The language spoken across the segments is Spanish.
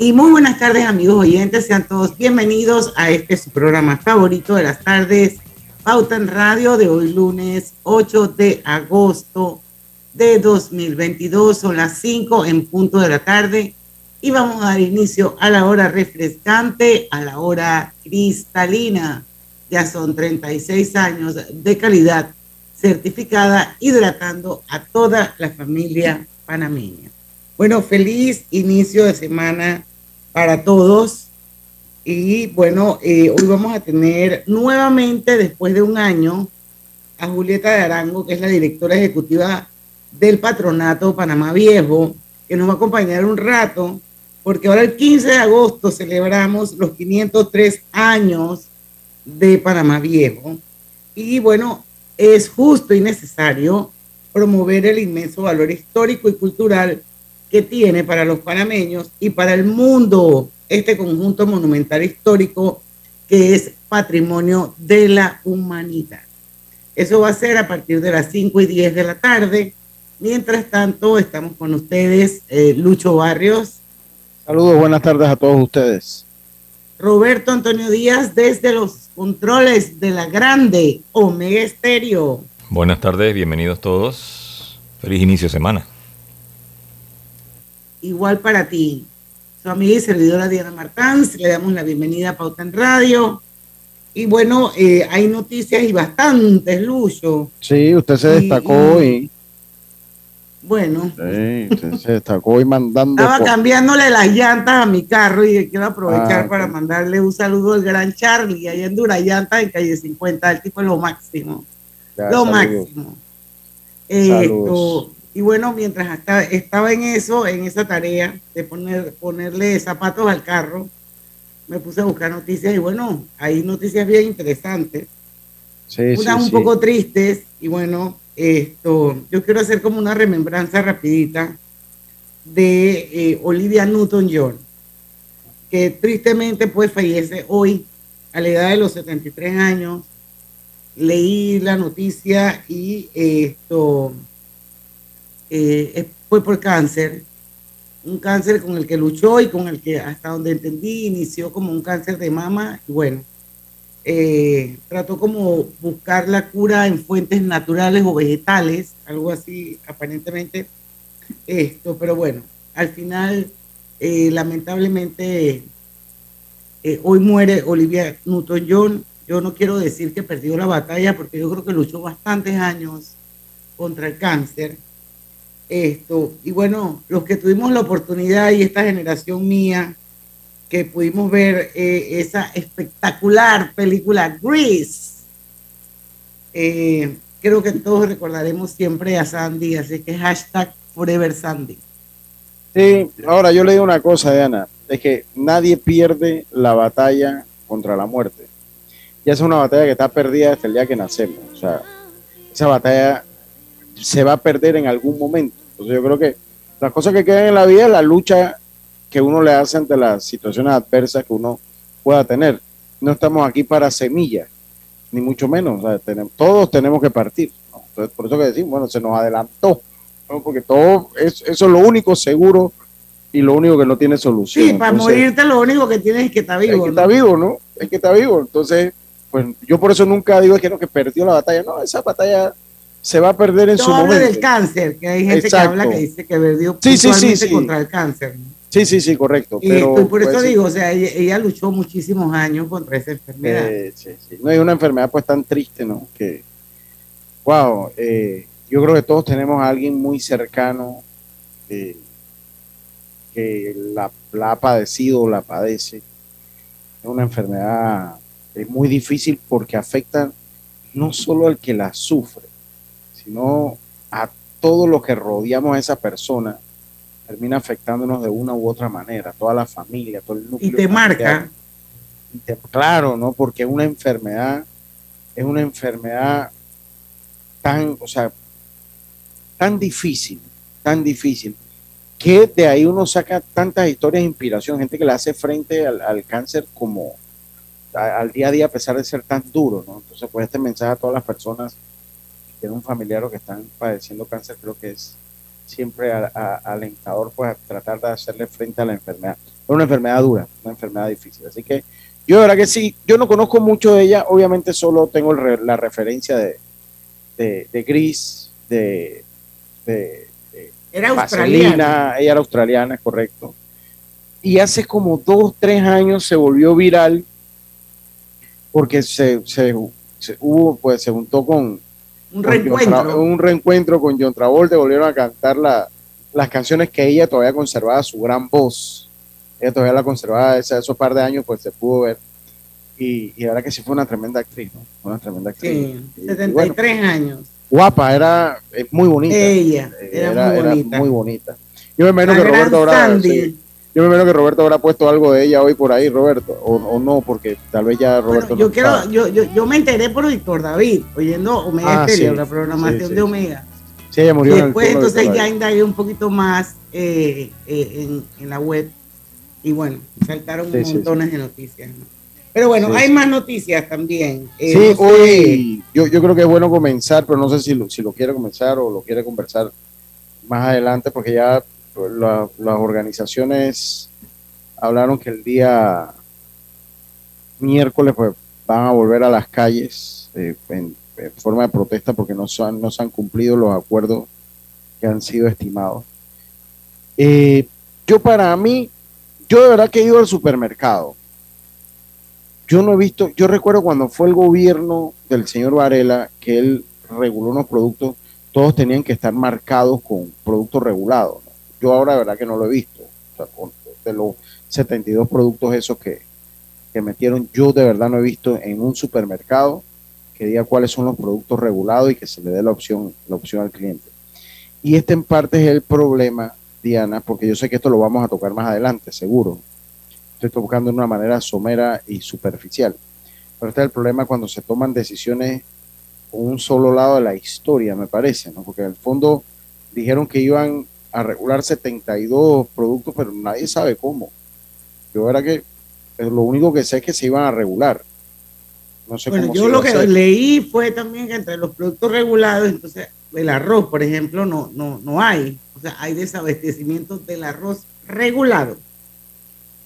Y muy buenas tardes amigos oyentes, sean todos bienvenidos a este su programa favorito de las tardes, Pauta Radio de hoy lunes 8 de agosto de 2022, son las 5 en punto de la tarde y vamos a dar inicio a la hora refrescante, a la hora cristalina. Ya son 36 años de calidad certificada hidratando a toda la familia panameña. Bueno, feliz inicio de semana para todos. Y bueno, eh, hoy vamos a tener nuevamente, después de un año, a Julieta de Arango, que es la directora ejecutiva del Patronato Panamá Viejo, que nos va a acompañar un rato, porque ahora el 15 de agosto celebramos los 503 años de Panamá Viejo. Y bueno, es justo y necesario promover el inmenso valor histórico y cultural que tiene para los panameños y para el mundo este conjunto monumental histórico que es patrimonio de la humanidad. Eso va a ser a partir de las 5 y 10 de la tarde. Mientras tanto, estamos con ustedes, eh, Lucho Barrios. Saludos, buenas tardes a todos ustedes. Roberto Antonio Díaz desde los controles de la grande Omega Estéreo. Buenas tardes, bienvenidos todos. Feliz inicio de semana igual para ti. Su amiga y servidora Diana Martán, le damos la bienvenida a Pauta en Radio. Y bueno, eh, hay noticias y bastantes, Lucho. Sí, usted se destacó hoy. Bueno. Sí, usted se destacó hoy mandando. Estaba cambiándole las llantas a mi carro y quiero aprovechar ah, para mandarle un saludo al gran Charlie, ahí en Durayanta, en calle 50. El tipo es lo máximo. lo máximo. Esto, y bueno, mientras estaba en eso, en esa tarea de poner, ponerle zapatos al carro, me puse a buscar noticias y bueno, hay noticias bien interesantes. unas un poco tristes y bueno, esto, yo quiero hacer como una remembranza rapidita de eh, Olivia Newton-John, que tristemente pues fallece hoy a la edad de los 73 años. Leí la noticia y esto eh, fue por cáncer, un cáncer con el que luchó y con el que hasta donde entendí inició como un cáncer de mama y bueno, eh, trató como buscar la cura en fuentes naturales o vegetales, algo así aparentemente esto, pero bueno, al final eh, lamentablemente hoy muere Olivia Newton-John. Yo no quiero decir que perdió la batalla porque yo creo que luchó bastantes años contra el cáncer esto, y bueno, los que tuvimos la oportunidad y esta generación mía, que pudimos ver eh, esa espectacular película Grease, eh, creo que todos recordaremos siempre a Sandy, así que hashtag Forever Sandy. Sí, ahora yo le digo una cosa, Diana, es que nadie pierde la batalla contra la muerte. Ya es una batalla que está perdida desde el día que nacemos. O sea, esa batalla se va a perder en algún momento. Entonces yo creo que las cosas que quedan en la vida es la lucha que uno le hace ante las situaciones adversas que uno pueda tener. No estamos aquí para semillas, ni mucho menos. todos tenemos que partir. Entonces, por eso que decimos, bueno, se nos adelantó, porque todo es, eso es lo único seguro y lo único que no tiene solución. Sí, para morirte lo único que tienes es que está vivo. Es que está vivo, ¿no? Es que está vivo. Entonces, pues yo por eso nunca digo que no, que perdió la batalla. No, esa batalla se va a perder en su momento. del cáncer, que hay gente que habla que dice que perdió sí, sí, contra el cáncer. Sí, sí, sí, correcto. Y pero, por eso digo, o sea, ella, luchó muchísimos años contra esa enfermedad. Eh, sí, sí. No es una enfermedad pues tan triste, ¿no? Que, wow, eh, yo creo que todos tenemos a alguien muy cercano eh, que la, la, ha padecido o la padece. Es una enfermedad es muy difícil porque afecta no solo al que la sufre, sino a todo lo que rodeamos a esa persona termina afectándonos de una u otra manera, toda la familia, todo el núcleo. Y te marca. claro, ¿no? Porque una enfermedad, es una enfermedad tan, o sea, tan difícil, tan difícil, que de ahí uno saca tantas historias de inspiración, gente que le hace frente al, cáncer como al día a día a pesar de ser tan duro, ¿no? Entonces, pues este mensaje a todas las personas que tienen un familiar o que están padeciendo cáncer, creo que es siempre alentador pues tratar de hacerle frente a la enfermedad. Es una enfermedad dura, una enfermedad difícil. Así que yo de verdad que sí, yo no conozco mucho de ella, obviamente solo tengo la referencia de, de, Gris, de, de, era australiana. ella era australiana, correcto. Y hace como dos, tres años se volvió viral porque se, se, se hubo, pues se juntó con, un reencuentro. un reencuentro con John Travolta, volvieron a cantar la, las canciones que ella todavía conservaba su gran voz. Ella todavía la conservaba, ese, esos par de años pues se pudo ver. Y, y la verdad que sí fue una tremenda actriz, ¿no? Una tremenda actriz. Sí, 73 años. Guapa, era muy bonita. Ella, era, muy, bonita. muy bonita. Yo me imagino que Roberto ahora... Yo me imagino que Roberto habrá puesto algo de ella hoy por ahí, Roberto, o, no, porque tal vez ya Roberto yo quiero, yo, yo, yo, me enteré por Víctor David, oyendo Omega ah, la programación de Omega. Sí, ella murió. Después, entonces ya indagué un poquito más eh, eh, en, la web y bueno, saltaron montones de noticias. Pero bueno, hay más noticias también. Eh, sí, hoy yo, yo creo que es bueno comenzar, pero no sé si lo, si lo quiere comenzar o lo quiere conversar más adelante, porque ya las las hablaron que el día miércoles pues, van a volver a las calles eh, en, forma de protesta porque no, son, no se han cumplido los acuerdos que han sido estimados. Eh, yo para mí, yo de verdad que he ido al supermercado. Yo no he visto, yo recuerdo cuando fue el gobierno del señor Varela que él reguló unos productos, todos tenían que estar marcados con productos regulados. Yo ahora de verdad que no lo he visto. de los 72 productos esos que, que metieron, yo de verdad no he visto en un supermercado que diga cuáles son los productos regulados y que se le dé la opción, la opción al cliente. Y este en parte es el problema, Diana, porque yo sé que esto lo vamos a tocar más adelante, seguro. Estoy tocando de una manera somera y superficial. Pero este es el problema cuando se toman decisiones con un solo lado de la historia, me parece, ¿no? Porque en el fondo dijeron que iban a regular 72 productos, pero nadie sabe cómo. Yo era que lo único que sé es que se iban a regular. No sé bueno, yo lo que leí fue también que entre los productos regulados, entonces el arroz, por ejemplo, no, no, no hay. O sea, hay desabastecimiento del arroz regulado.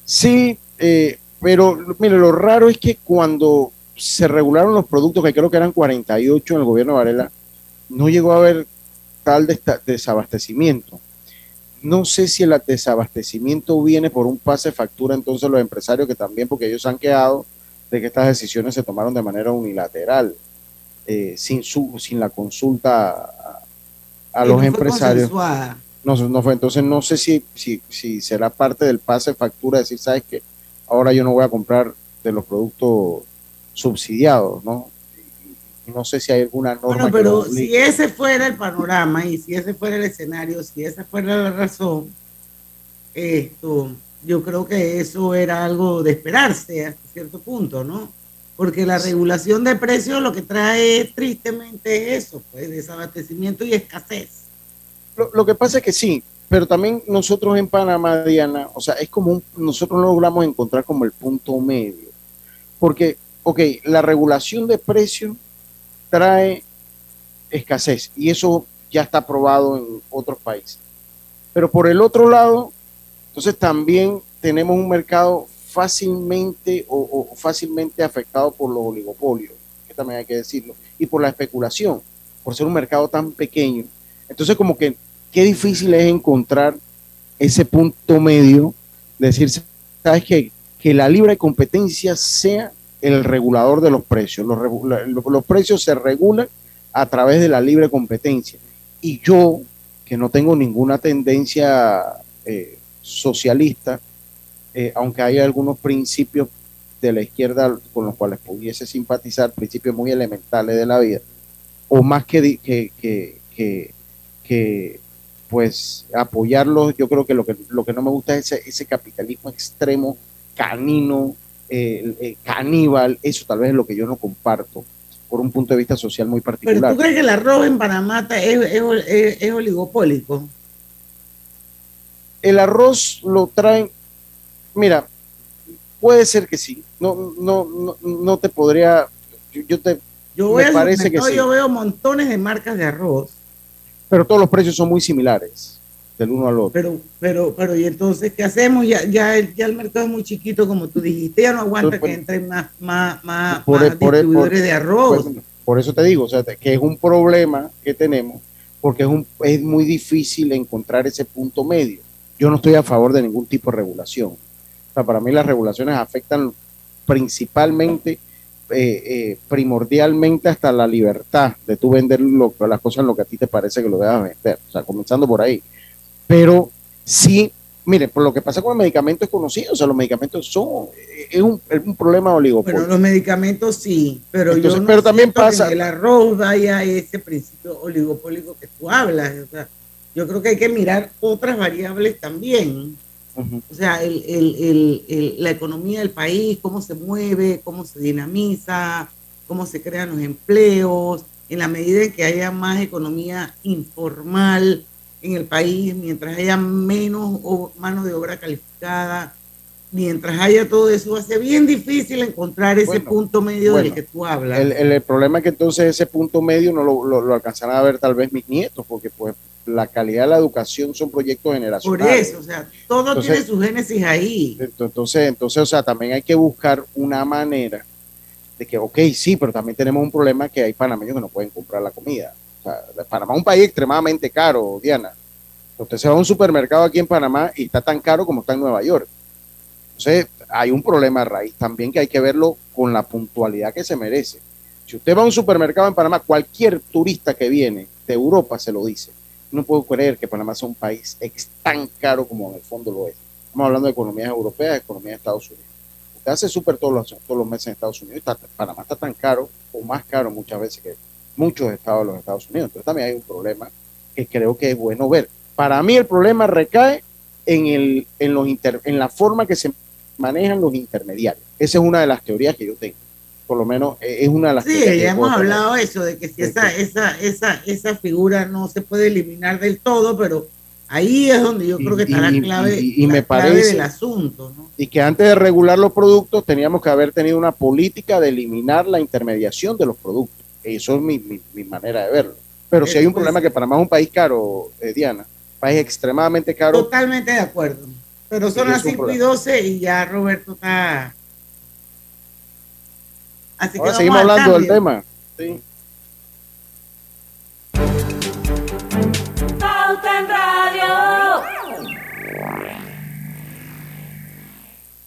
Sí, eh, pero mire, lo raro es que cuando se regularon los productos, que creo que eran 48 en el gobierno de Varela, no llegó a haber tal desabastecimiento. No sé si el desabastecimiento viene por un pase factura, entonces los empresarios que también, porque ellos han quedado de que estas decisiones se tomaron de manera unilateral, eh, sin, su, sin la consulta a, los empresarios. No, no fue, entonces no sé si, si, si será parte del pase factura, decir, sabes que ahora yo no voy a comprar de los productos subsidiados, ¿no? No sé si hay alguna norma. Bueno, pero si ese fuera el panorama y si ese fuera el escenario, si esa fuera la razón, esto, yo creo que eso era algo de esperarse hasta cierto punto, ¿no? Porque la regulación de precios lo que trae tristemente es eso, pues desabastecimiento y escasez. Lo, lo, que pasa es que sí, pero también nosotros en Panamá, Diana, o sea, es como un, nosotros no logramos encontrar como el punto medio. Porque, ok, la regulación de precios trae escasez y eso ya está probado en otros países. Pero por el otro lado, entonces también tenemos un mercado fácilmente o, fácilmente afectado por los oligopolios, que también hay que decirlo, y por la especulación. por ser un mercado tan pequeño. Entonces, como que qué difícil es encontrar ese punto medio, de decir, sabes que, que la libre competencia sea el regulador de los precios. Los, los, precios se regulan a través de la libre competencia. Y yo, que no tengo ninguna tendencia eh, socialista, eh, aunque hay algunos principios de la izquierda con los cuales pudiese simpatizar, principios muy elementales de la vida, o más que, que, que, que, pues apoyarlos, yo creo que lo que, lo que no me gusta es ese, ese capitalismo extremo, canino, eh, caníbal, eso tal vez es lo que yo no comparto por un punto de vista social muy particular. ¿Pero tú crees que el arroz en Panamá es, es, oligopólico? El arroz lo traen, mira, puede ser que sí, no, no, no, no te podría, yo, te, yo me parece que sí. Yo veo montones de marcas de arroz. Pero todos los precios son muy similares uno al otro. Pero, pero, pero, ¿y entonces qué hacemos? Ya, ya, el, ya el mercado es muy chiquito, como tú dijiste, ya no aguanta que entren más, más, más, por, distribuidores de arroz. por eso te digo, o sea, que es un problema que tenemos, porque es, un, es muy difícil encontrar ese punto medio. Yo no estoy a favor de ningún tipo de regulación. O sea, para mí las regulaciones afectan principalmente, eh, eh, primordialmente hasta la libertad de tú vender las cosas en lo que a ti te parece que lo debas vender. O sea, comenzando por ahí pero sí, mire, por lo que pasa con los medicamentos es conocido, o sea, los medicamentos son, es un, es un problema oligopolio. Pero los medicamentos sí, pero yo no pero también pasa. Que el arroz vaya ese principio oligopólico que tú hablas, o sea, yo creo que hay que mirar otras variables también. O sea, el, el, el, la economía del país, cómo se mueve, cómo se dinamiza, cómo se crean los empleos, en la medida en que haya más economía informal, en el país, mientras haya menos mano de obra calificada, mientras haya todo eso, va a ser bien difícil encontrar ese punto medio del que tú hablas. El, problema es que entonces ese punto medio no lo, lo, alcanzarán a ver tal vez mis nietos, porque pues la calidad de la educación son proyectos generacionales. Por eso, o sea, todo tiene su génesis ahí. Entonces, entonces, o sea, también hay que buscar una manera de que, ok, sí, pero también tenemos un problema que hay panameños que no pueden comprar la comida. Panamá es un país extremadamente caro, Diana. Usted se va a un supermercado aquí en Panamá y está tan caro como está en Nueva York. Entonces, hay un problema a raíz también que hay que verlo con la puntualidad que se merece. Si usted va a un supermercado en Panamá, cualquier turista que viene de Europa se lo dice. No puedo creer que Panamá sea un país tan caro como en el fondo lo es. Estamos hablando de economías europeas, economías de Estados Unidos. Usted hace súper todos los, todos los meses en Estados Unidos y Panamá está tan caro o más caro muchas veces que muchos estados de los Estados Unidos. Entonces también hay un problema que creo que es bueno ver. Para mí el problema recae en, el, en, los en la forma que se manejan los intermediarios. Esa es una de las teorías que yo tengo. Por lo menos eh, es una de las sí, ya hemos hablado eso, de que si esa, esa, esa, esa figura no se puede eliminar del todo, pero ahí es donde yo creo que está la clave, y, me parece, del asunto. Y que antes de regular los productos teníamos que haber tenido una política de eliminar la intermediación de los productos. Eso es mi, mi, manera de verlo. Pero si hay un problema que Panamá es un país caro, eh, Diana, país extremadamente caro. Totalmente de acuerdo. Pero son las 5 y 12 y ya Roberto está. Así Ahora que seguimos hablando del tema. Sí.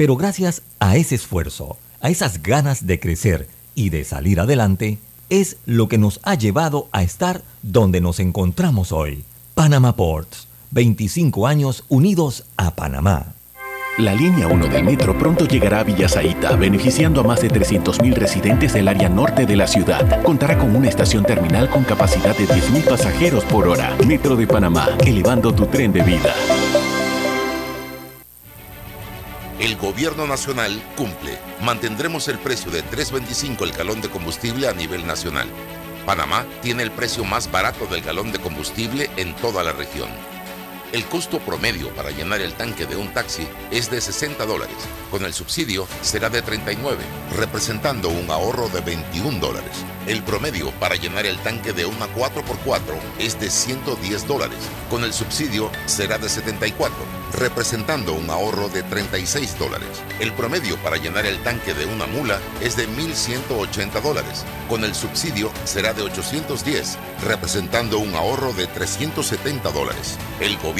pero gracias a ese esfuerzo, a esas ganas de crecer y de salir adelante, es lo que nos ha llevado a estar donde nos encontramos hoy. Panama Ports, 25 años unidos a Panamá. La línea 1 del metro pronto llegará a Villasaita, beneficiando a más de 300.000 residentes del área norte de la ciudad. Contará con una estación terminal con capacidad de 10.000 pasajeros por hora. Metro de Panamá, elevando tu tren de vida el gobierno nacional cumple. Mantendremos el precio de 3.25 el galón de combustible a nivel nacional. Panamá tiene el precio más barato del galón de combustible en toda la región. El costo promedio para llenar el tanque de un taxi es de 60 dólares. Con el subsidio será de 39, representando un ahorro de 21 dólares. El promedio para llenar el tanque de una 4x4 es de 110 dólares. Con el subsidio será de 74, representando un ahorro de 36 dólares. El promedio para llenar el tanque de una mula es de 1.180 dólares. Con el subsidio será de 810, representando un ahorro de 370 dólares. El gobierno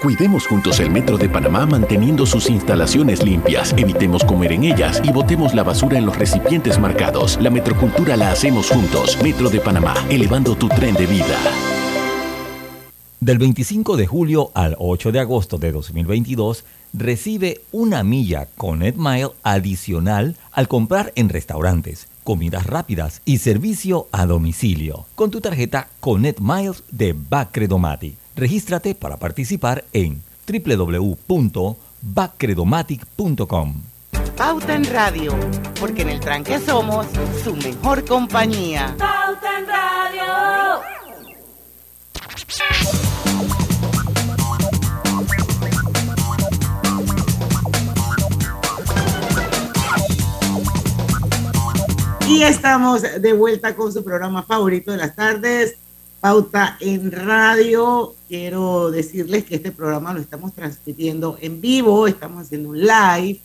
Cuidemos juntos el Metro de Panamá manteniendo sus instalaciones limpias, evitemos comer en ellas y botemos la basura en los recipientes marcados. La metrocultura la hacemos juntos. Metro de Panamá, elevando tu tren de vida. Del 25 de julio al 8 de agosto de 2022, recibe una milla con adicional al comprar en restaurantes, comidas rápidas y servicio a domicilio con tu tarjeta Connect Miles de Bacredomatic. Regístrate para participar en www.bacredomatic.com. Pauta en Radio, porque en el tranque somos su mejor compañía. Pauta en Radio. Y estamos de vuelta con su programa favorito de las tardes, Pauta en Radio. Quiero decirles que este programa lo estamos transmitiendo en vivo, estamos haciendo un live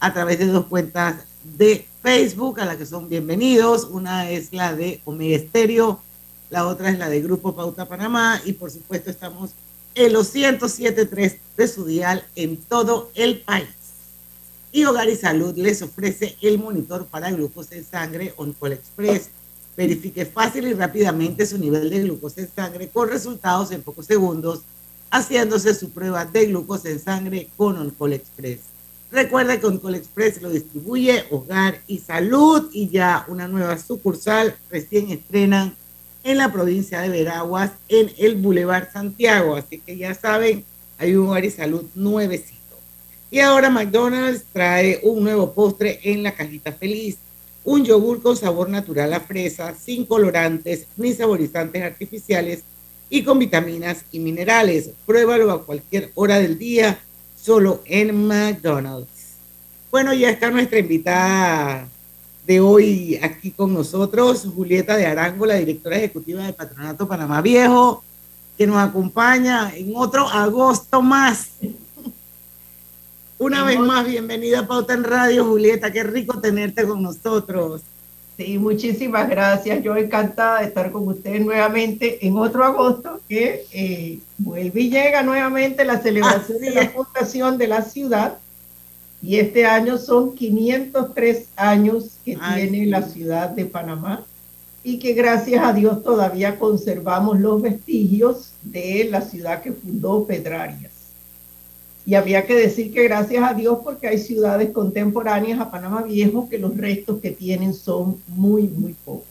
a través de dos cuentas de Facebook a las que son bienvenidos. Una es la de Omega Estéreo, la otra es la de Grupo Pauta Panamá y por supuesto estamos en los 107.3 de su dial en todo el país y Hogar y Salud les ofrece el monitor para glucosa en sangre OnCall Express. Verifique fácil y rápidamente su nivel de glucosa en sangre con resultados en pocos segundos, haciéndose su prueba de glucosa en sangre con OnCall Express. Recuerda que OnCall Express lo distribuye Hogar y Salud y ya una nueva sucursal recién estrenan en la provincia de Veraguas en el Boulevard Santiago. Así que ya saben, hay un Hogar y Salud nuevecito. Y ahora McDonald's trae un nuevo postre en la cajita feliz. Un yogur con sabor natural a fresa, sin colorantes ni saborizantes artificiales y con vitaminas y minerales. Pruébalo a cualquier hora del día, solo en McDonald's. Bueno, ya está nuestra invitada de hoy aquí con nosotros, Julieta de Arango, la directora ejecutiva de Patronato Panamá Viejo, que nos acompaña en otro agosto más una vez más, bienvenida a Pauta en Radio, Julieta. Qué rico tenerte con nosotros. Sí, muchísimas gracias. Yo encantada de estar con ustedes nuevamente en otro agosto que eh, vuelve y llega nuevamente la celebración de la fundación de la ciudad. Y este año son 503 años que tiene la ciudad de Panamá y que gracias a Dios todavía conservamos los vestigios de la ciudad que fundó Pedrarias. Y había que decir que gracias a Dios porque hay ciudades contemporáneas a Panamá Viejo que los restos que tienen son muy, muy pocos.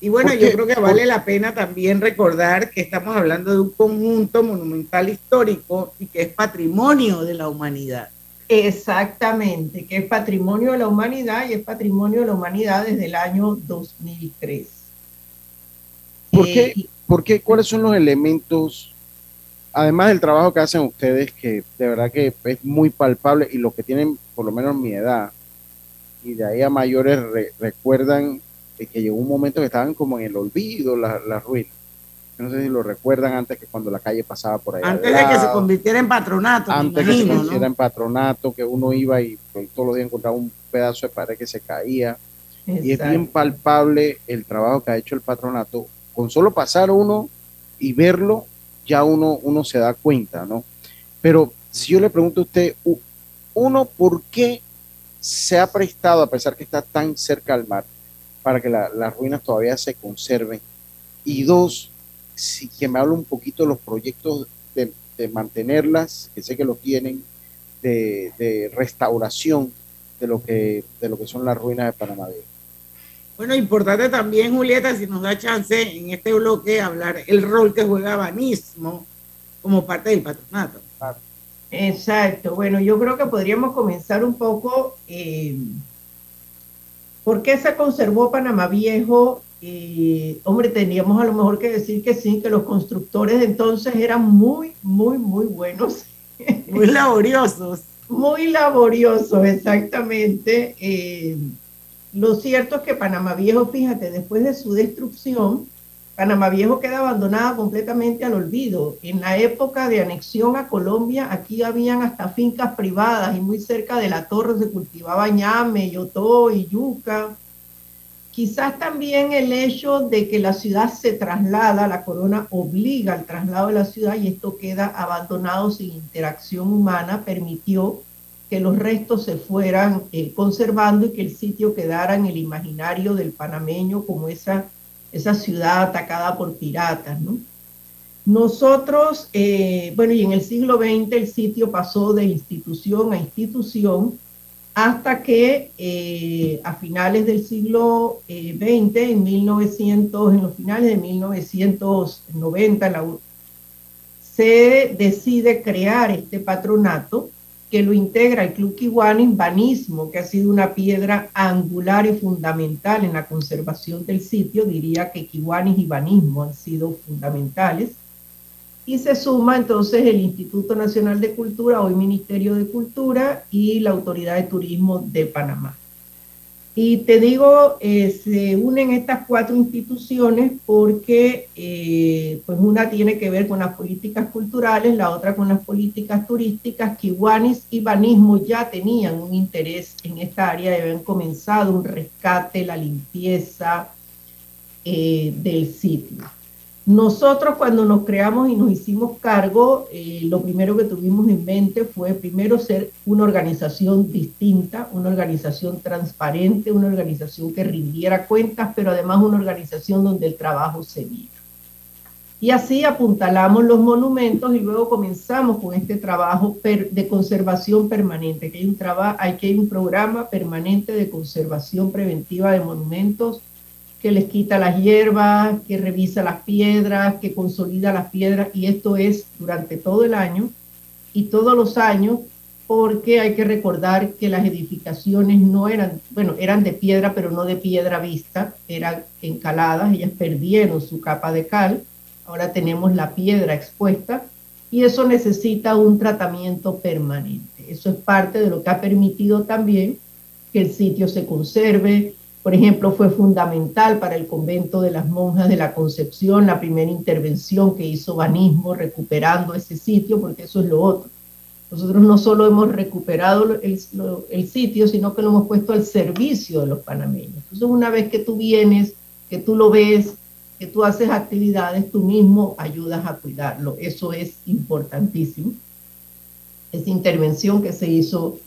Y bueno, yo creo que vale la pena también recordar que estamos hablando de un conjunto monumental histórico y que es patrimonio de la humanidad. Exactamente, que es patrimonio de la humanidad y es patrimonio de la humanidad desde el año 2003. ¿Por qué? Eh, ¿Por qué? ¿Cuáles son los elementos, además del trabajo que hacen ustedes, que de verdad que es muy palpable y los que tienen por lo menos mi edad y de ahí a mayores recuerdan que llegó un momento que estaban como en el olvido las la ruinas? no sé si lo recuerdan antes que cuando la calle pasaba por ahí. Antes de que se convirtiera en patronato. Antes que se convirtiera en patronato, que uno iba y pues, todos los días encontraba un pedazo de pared que se caía. Y es bien palpable el trabajo que ha hecho el patronato. Con solo pasar uno y verlo, ya uno, uno se da cuenta, ¿no? Pero si yo le pregunto a usted, uno, ¿por qué se ha prestado, a pesar que está tan cerca al mar, para que las ruinas todavía se conserven? Y dos, si, que me hable un poquito de los proyectos de, mantenerlas, que sé que lo tienen, de, restauración de lo, que, de lo que son las ruinas de Panamá. Bueno, importante también, Julieta, si nos da chance en este bloque hablar el rol que juega Banismo como parte del patronato. Exacto. Bueno, yo creo que podríamos comenzar un poco. Eh, ¿Por qué se conservó Panamá Viejo y, hombre, teníamos a lo mejor que decir que sí, que los constructores de entonces eran muy, muy, muy buenos. Muy laboriosos. muy laboriosos, exactamente. Eh, lo cierto es que Panamá Viejo, fíjate, después de su destrucción, Panamá Viejo queda abandonada completamente al olvido. En la época de anexión a Colombia, aquí habían hasta fincas privadas y muy cerca de la torre se cultivaba ñame, yotó y yuca. Quizás también el hecho de que la ciudad se traslada, la corona obliga al traslado de la ciudad y esto queda abandonado sin interacción humana, permitió que los restos se fueran eh, conservando y que el sitio quedara en el imaginario del panameño como esa, esa ciudad atacada por piratas. Nosotros, eh, bueno, y en el siglo XX el sitio pasó de institución a institución hasta que eh, a finales del siglo XX, en 1900, en los finales de 1990, se decide crear este patronato que lo integra el Club Kiwanis Banismo, que ha sido una piedra angular y fundamental en la conservación del sitio. Diría que Kiwanis y Banismo han sido fundamentales y se suma entonces el Instituto Nacional de Cultura, hoy Ministerio de Cultura, y la Autoridad de Turismo de Panamá. Y te digo, eh, se unen estas cuatro instituciones porque eh, pues una tiene que ver con las políticas culturales, la otra con las políticas turísticas. Kiwanis y Banismo ya tenían un interés en esta área y habían comenzado un rescate, la limpieza eh, del sitio. Nosotros cuando nos creamos y nos hicimos cargo, eh, lo primero que tuvimos en mente fue primero ser una organización distinta, una organización transparente, una organización que rindiera cuentas, pero además una organización donde el trabajo se viera. Y así apuntalamos los monumentos y luego comenzamos con este trabajo de conservación permanente, que hay un, hay que hay un programa permanente de conservación preventiva de monumentos que les quita las hierbas, que revisa las piedras, que consolida las piedras, y esto es durante todo el año y todos los años, porque hay que recordar que las edificaciones no eran, bueno, eran de piedra, pero no de piedra vista, eran encaladas, ellas perdieron su capa de cal, ahora tenemos la piedra expuesta, y eso necesita un tratamiento permanente. Eso es parte de lo que ha permitido también que el sitio se conserve, por ejemplo, fue fundamental para el convento de las monjas de la Concepción, la primera intervención que hizo Banismo recuperando ese sitio, porque eso es lo otro. Nosotros no solo hemos recuperado el, sitio, sino que lo hemos puesto al servicio de los panameños. Entonces, una vez que tú vienes, que tú lo ves, que tú haces actividades, tú mismo ayudas a cuidarlo. Eso es importantísimo. Esa intervención que se hizo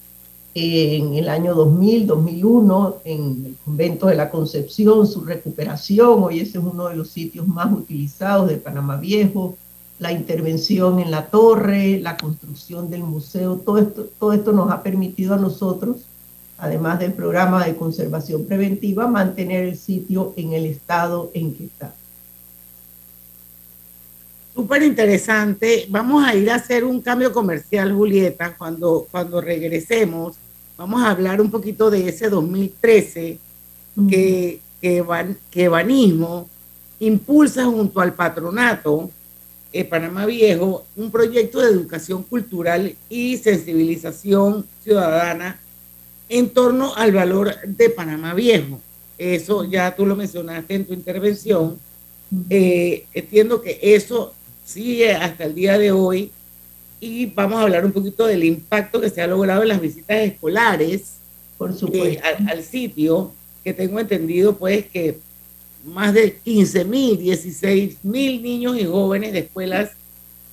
en el año 2000, 2001, en el convento de la Concepción, su recuperación, hoy ese es uno de los sitios más utilizados de Panamá Viejo, la intervención en la torre, la construcción del museo, todo esto, todo esto nos ha permitido a nosotros, además del programa de conservación preventiva, mantener el sitio en el estado en que está. Súper interesante. Vamos a ir a hacer un cambio comercial, Julieta. Cuando, cuando regresemos, vamos a hablar un poquito de ese 2013 que, que, que Banismo impulsa junto al patronato eh, Panamá Viejo un proyecto de educación cultural y sensibilización ciudadana en torno al valor de Panamá Viejo. Eso ya tú lo mencionaste en tu intervención. Eh, entiendo que eso sigue hasta el día de hoy y vamos a hablar un poquito del impacto que se ha logrado en las visitas escolares Por eh, supuesto. al, sitio, que tengo entendido pues que más de 15 mil, 16 mil niños y jóvenes de escuelas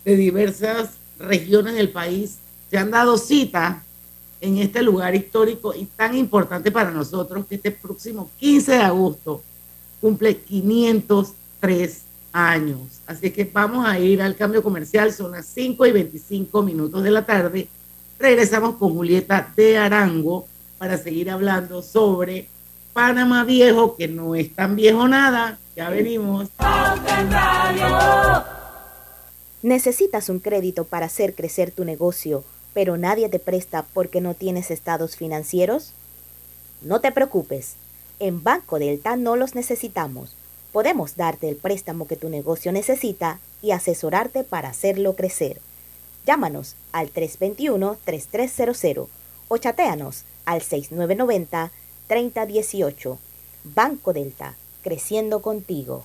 de diversas regiones del país se han dado cita en este lugar histórico y tan importante para nosotros que este próximo 15 de agosto cumple 503 años. Así que vamos a ir al cambio comercial, son las 5 y 25 minutos de la tarde. Regresamos con Julieta de Arango para seguir hablando sobre Panamá Viejo, que no es tan viejo nada. Ya venimos. ¿Necesitas un crédito para hacer crecer tu negocio, pero nadie te presta porque no tienes estados financieros? No te preocupes. En Banco Delta no los necesitamos Podemos darte el préstamo que tu negocio necesita y asesorarte para hacerlo crecer. Llámanos al 321-3300 o chateanos al 6990-3018. Banco Delta, creciendo contigo.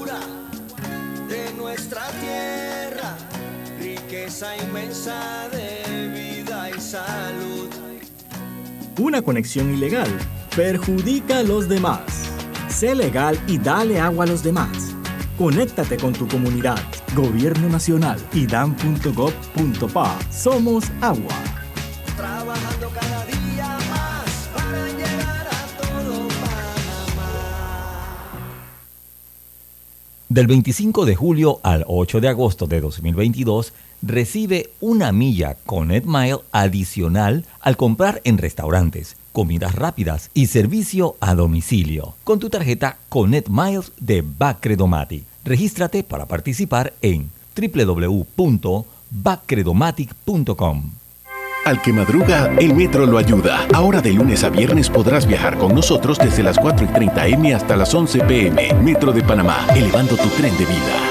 riqueza inmensa de vida y salud. Una conexión ilegal perjudica a los demás. Sé legal y dale agua a los demás. Conéctate con tu comunidad. Gobierno Nacional y dan.gov.pa. Somos agua. Trabajando cada día más para llegar a todo Del 25 de julio al 8 de agosto de 2022, recibe una milla con Mile adicional al comprar en restaurantes, comidas rápidas y servicio a domicilio con tu tarjeta Connect Miles de Bacredomatic. Regístrate para participar en www.bacredomatic.com. Al que madruga, el metro lo ayuda. Ahora de lunes a viernes podrás viajar con nosotros desde las 4 y 30 M hasta las 11 PM. Metro de Panamá, elevando tu tren de vida.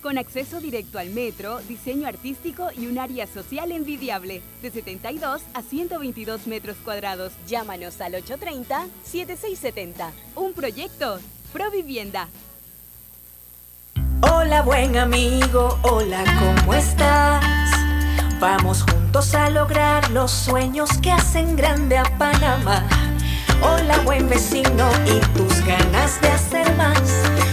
con acceso directo al metro, diseño artístico y un área social envidiable, de 72 a 122 metros cuadrados. Llámanos al 830-7670. Un proyecto, Provivienda. Hola buen amigo, hola, ¿cómo estás? Vamos juntos a lograr los sueños que hacen grande a Panamá. Hola buen vecino y tus ganas de hacer más.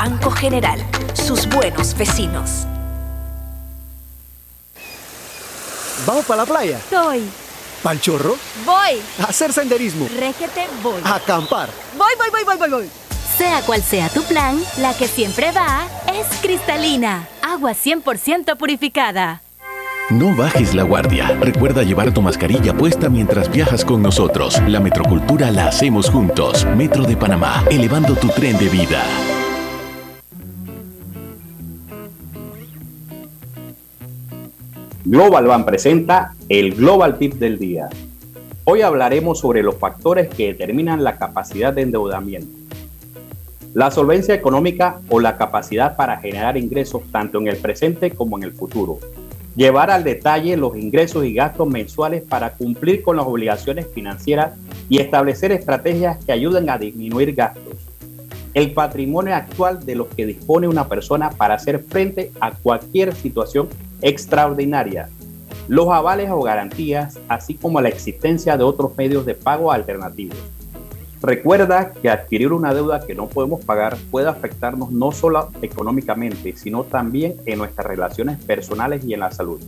Banco General, sus buenos vecinos. ¿Vamos para la playa? Soy. ¿Pal chorro? Voy. A hacer senderismo. Régete, voy. A acampar. Voy, voy, voy, voy, voy, voy. Sea cual sea tu plan, la que siempre va es cristalina. Agua 100% purificada. No bajes la guardia. Recuerda llevar tu mascarilla puesta mientras viajas con nosotros. La metrocultura la hacemos juntos. Metro de Panamá, elevando tu tren de vida. Global Bank presenta el Global Tip del día. Hoy hablaremos sobre los factores que determinan la capacidad de endeudamiento. La solvencia económica o la capacidad para generar ingresos tanto en el presente como en el futuro. Llevar al detalle los ingresos y gastos mensuales para cumplir con las obligaciones financieras y establecer estrategias que ayuden a disminuir gastos. El patrimonio actual de los que dispone una persona para hacer frente a cualquier situación extraordinaria, los avales o garantías, así como la existencia de otros medios de pago alternativos. Recuerda que adquirir una deuda que no podemos pagar puede afectarnos no solo económicamente, sino también en nuestras relaciones personales y en la salud.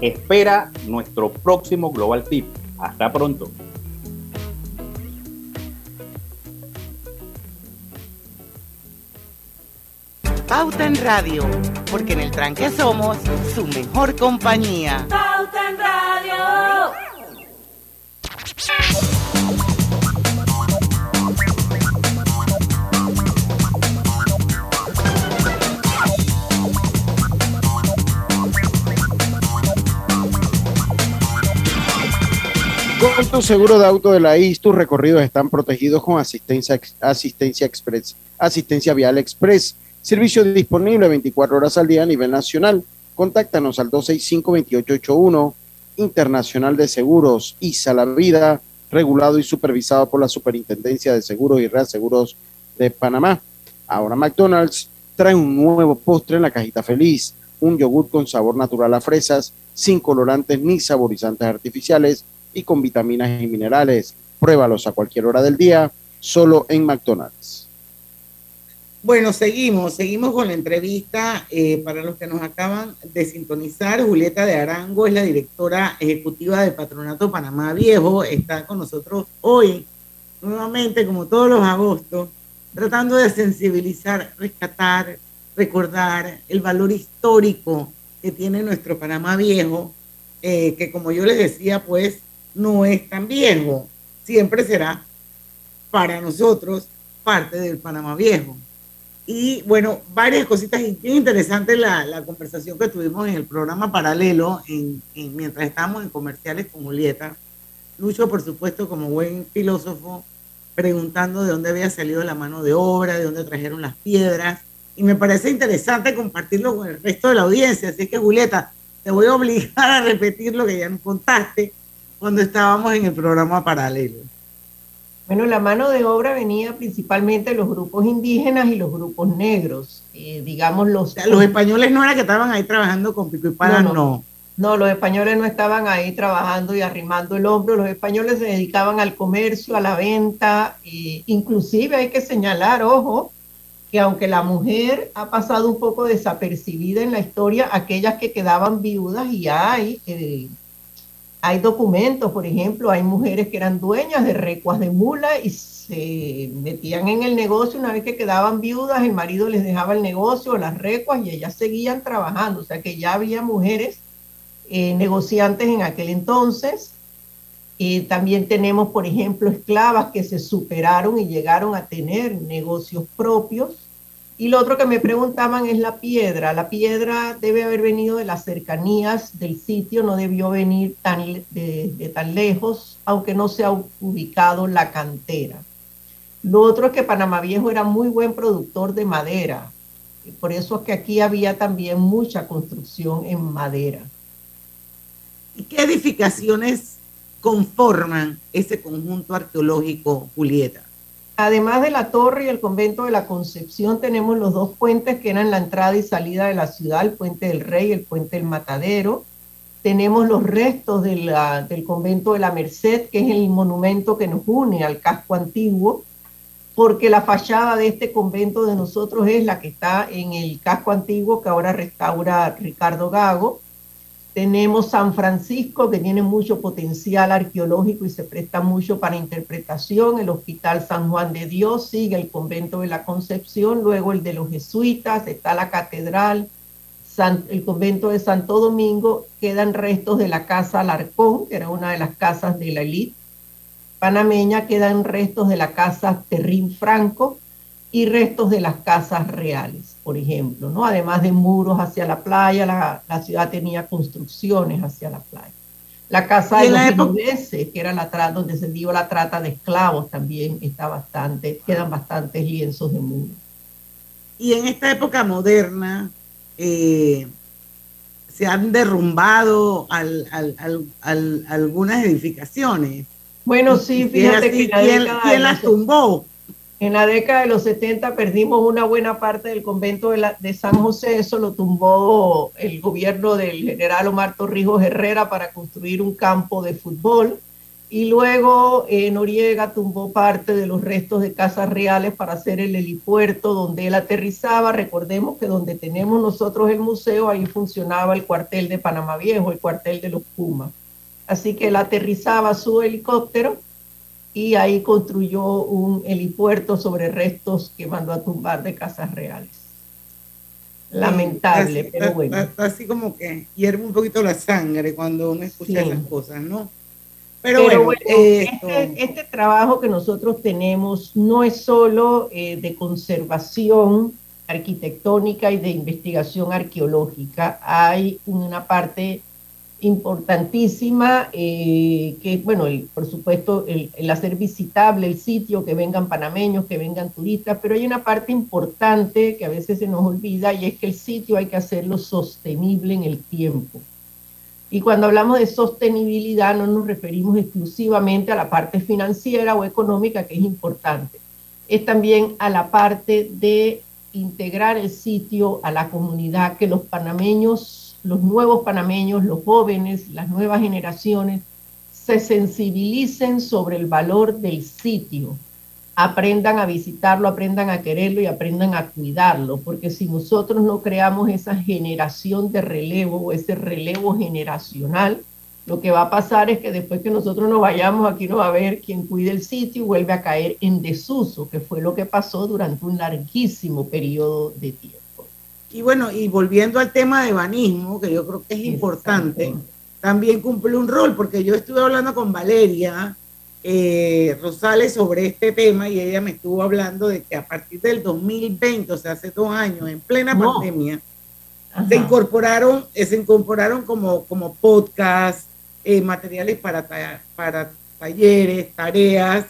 Espera nuestro próximo Global Tip. Hasta pronto. Pauta en Radio, porque en el tranque somos su mejor compañía. Pauta en Radio. Con tu seguro de auto de la IS, tus recorridos están protegidos con asistencia, asistencia express, asistencia vial express, servicio disponible 24 horas al día a nivel nacional. Contáctanos al 265-2881, Internacional de Seguros, ISA La Vida, regulado y supervisado por la Superintendencia de Seguros y Reaseguros de Panamá. Ahora McDonald's trae un nuevo postre en la cajita feliz, un yogur con sabor natural a fresas, sin colorantes ni saborizantes artificiales y con vitaminas y minerales. Pruébalos a cualquier hora del día, solo en McDonald's. Bueno, seguimos, seguimos con la entrevista. Eh, para los que nos acaban de sintonizar, Julieta de Arango es la directora ejecutiva de Patronato Panamá Viejo. Está con nosotros hoy, nuevamente, como todos los agostos, tratando de sensibilizar, rescatar, recordar el valor histórico que tiene nuestro Panamá Viejo, eh, que como yo les decía, pues no es tan viejo, siempre será para nosotros parte del Panamá Viejo. Y bueno, varias cositas y bien interesante la, la conversación que tuvimos en el programa paralelo, en, en- mientras estábamos en comerciales con Julieta. Lucho, por supuesto, como buen filósofo, preguntando de dónde había salido la mano de obra, de dónde trajeron las piedras. Y me parece interesante compartirlo con el resto de la audiencia. Así que, Julieta, te voy a obligar a repetir lo que ya nos contaste cuando estábamos en el programa paralelo. Bueno, la mano de obra venía principalmente de los grupos indígenas y los grupos negros. Eh, digamos, los, Los españoles no era que estaban ahí trabajando con pico y pala, no. No, no. No, los españoles no estaban ahí trabajando y arrimando el hombro. Los españoles se dedicaban al comercio, a la venta. e inclusive hay que señalar, ojo, que aunque la mujer ha pasado un poco desapercibida en la historia, aquellas que quedaban viudas y hay, eh, hay documentos, por ejemplo, hay mujeres que eran dueñas de recuas de mula y se metían en el negocio una vez que quedaban viudas, el marido les dejaba el negocio, las recuas y ellas seguían trabajando, o sea que ya había mujeres eh, negociantes en aquel entonces. Eh, también tenemos, por ejemplo, esclavas que se superaron y llegaron a tener negocios propios. Y lo otro que me preguntaban es la piedra. La piedra debe haber venido de las cercanías del sitio, no debió venir tan, de, tan lejos, aunque no se ha ubicado la cantera. Lo otro es que Panamá Viejo era muy buen productor de madera. Por eso es que aquí había también mucha construcción en madera. ¿Y qué edificaciones conforman ese conjunto arqueológico, Julieta? Además de la torre y el convento de la Concepción, tenemos los dos puentes que eran la entrada y salida de la ciudad, el puente del Rey y el puente del Matadero. Tenemos los restos del convento de la Merced, que es el monumento que nos une al casco antiguo. porque la fachada de este convento de nosotros es la que está en el casco antiguo que ahora restaura Ricardo Gago. Tenemos San Francisco, que tiene mucho potencial arqueológico y se presta mucho para interpretación. El Hospital San Juan de Dios sigue el convento de la Concepción, luego el de los jesuitas, está la catedral, el convento de Santo Domingo, quedan restos de la casa Alarcón, que era una de las casas de la élite panameña, quedan restos de la casa Terrín Franco y restos de las casas reales, por ejemplo, ¿no? Además de muros hacia la playa, la, ciudad tenía construcciones hacia la playa. La casa de los genoveses, que era la donde se dio la trata de esclavos, también está bastante, quedan bastantes lienzos de muros. Y en esta época moderna, eh, se han derrumbado algunas edificaciones. Bueno, sí, fíjate que ¿quién, las tumbó? En la década de los 70 perdimos una buena parte del convento de, San José, eso lo tumbó el gobierno del general Omar Torrijos Herrera para construir un campo de fútbol. Y luego eh, Noriega tumbó parte de los restos de casas reales para hacer el helipuerto donde él aterrizaba. Recordemos que donde tenemos nosotros el museo, ahí funcionaba el cuartel de Panamá Viejo, el cuartel de los Pumas. Así que él aterrizaba su helicóptero y ahí construyó un helipuerto sobre restos que mandó a tumbar de casas reales. Lamentable, pero bueno. Así como que hierve un poquito la sangre cuando uno escucha esas cosas, ¿no? Pero, bueno, este, este, trabajo que nosotros tenemos no es solo eh, de conservación arquitectónica y de investigación arqueológica, hay una parte importantísima, eh, que bueno, por supuesto, el, el, hacer visitable el sitio, que vengan panameños, que vengan turistas, pero hay una parte importante que a veces se nos olvida y es que el sitio hay que hacerlo sostenible en el tiempo. Y cuando hablamos de sostenibilidad no nos referimos exclusivamente a la parte financiera o económica, que es importante, es también a la parte de integrar el sitio a la comunidad, que los panameños, los nuevos panameños, los jóvenes, las nuevas generaciones, se sensibilicen sobre el valor del sitio, aprendan a visitarlo, aprendan a quererlo y aprendan a cuidarlo, porque si nosotros no creamos esa generación de relevo o ese relevo generacional, lo que va a pasar es que después que nosotros nos vayamos, aquí no va a haber quien cuide el sitio y vuelve a caer en desuso, que fue lo que pasó durante un larguísimo periodo de tiempo. Y bueno, y volviendo al tema de banismo, que yo creo que es importante, también cumple un rol, porque yo estuve hablando con Valeria, eh, Rosales sobre este tema y ella me estuvo hablando de que a partir del 2020, o sea, hace dos años, en plena pandemia, se incorporaron, eh, se incorporaron como, como podcast, eh, materiales para, para talleres, tareas,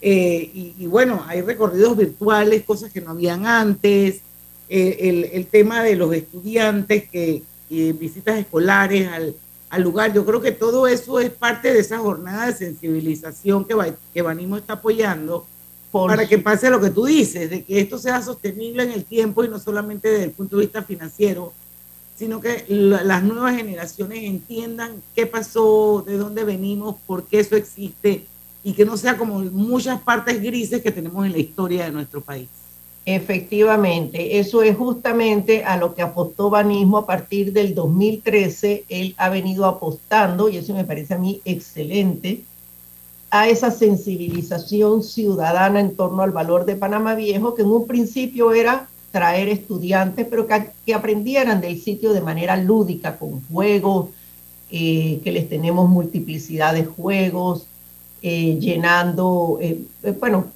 y, bueno, hay recorridos virtuales, cosas que no habían antes, el, el, tema de los estudiantes que visitas escolares al al lugar. Yo creo que todo eso es parte de esa jornada de sensibilización que, que Banimo está apoyando para que pase lo que tú dices, de que esto sea sostenible en el tiempo y no solamente desde el punto de vista financiero, sino que las nuevas generaciones entiendan qué pasó, de dónde venimos, por qué eso existe y que no sea como muchas partes grises que tenemos en la historia de nuestro país. Efectivamente, eso es justamente a lo que apostó Banismo a partir del 2013. Él ha venido apostando, y eso me parece a mí excelente, a esa sensibilización ciudadana en torno al valor de Panamá Viejo, que en un principio era traer estudiantes, pero que, aprendieran del sitio de manera lúdica, con juegos, eh, que les tenemos multiplicidad de juegos, eh, llenando, eh, bueno,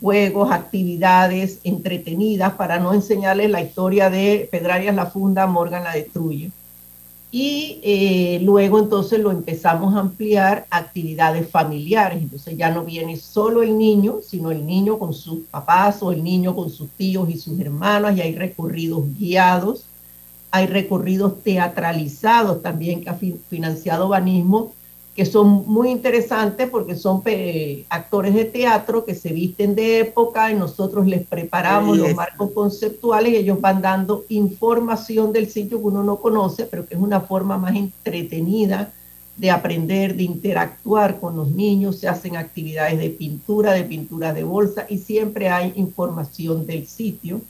juegos, actividades entretenidas para no enseñarles la historia de Pedrarias la funda, Morgan la destruye. Y eh, luego entonces lo empezamos a ampliar a actividades familiares. Entonces ya no viene solo el niño, sino el niño con sus papás o el niño con sus tíos y sus hermanas y hay recorridos guiados, hay recorridos teatralizados también que ha financiado Banismo que son muy interesantes porque son actores de teatro que se visten de época y nosotros les preparamos los marcos conceptuales y ellos van dando información del sitio que uno no conoce, pero que es una forma más entretenida de aprender, de interactuar con los niños, se hacen actividades de pintura, de pintura de bolsa y siempre hay información del sitio.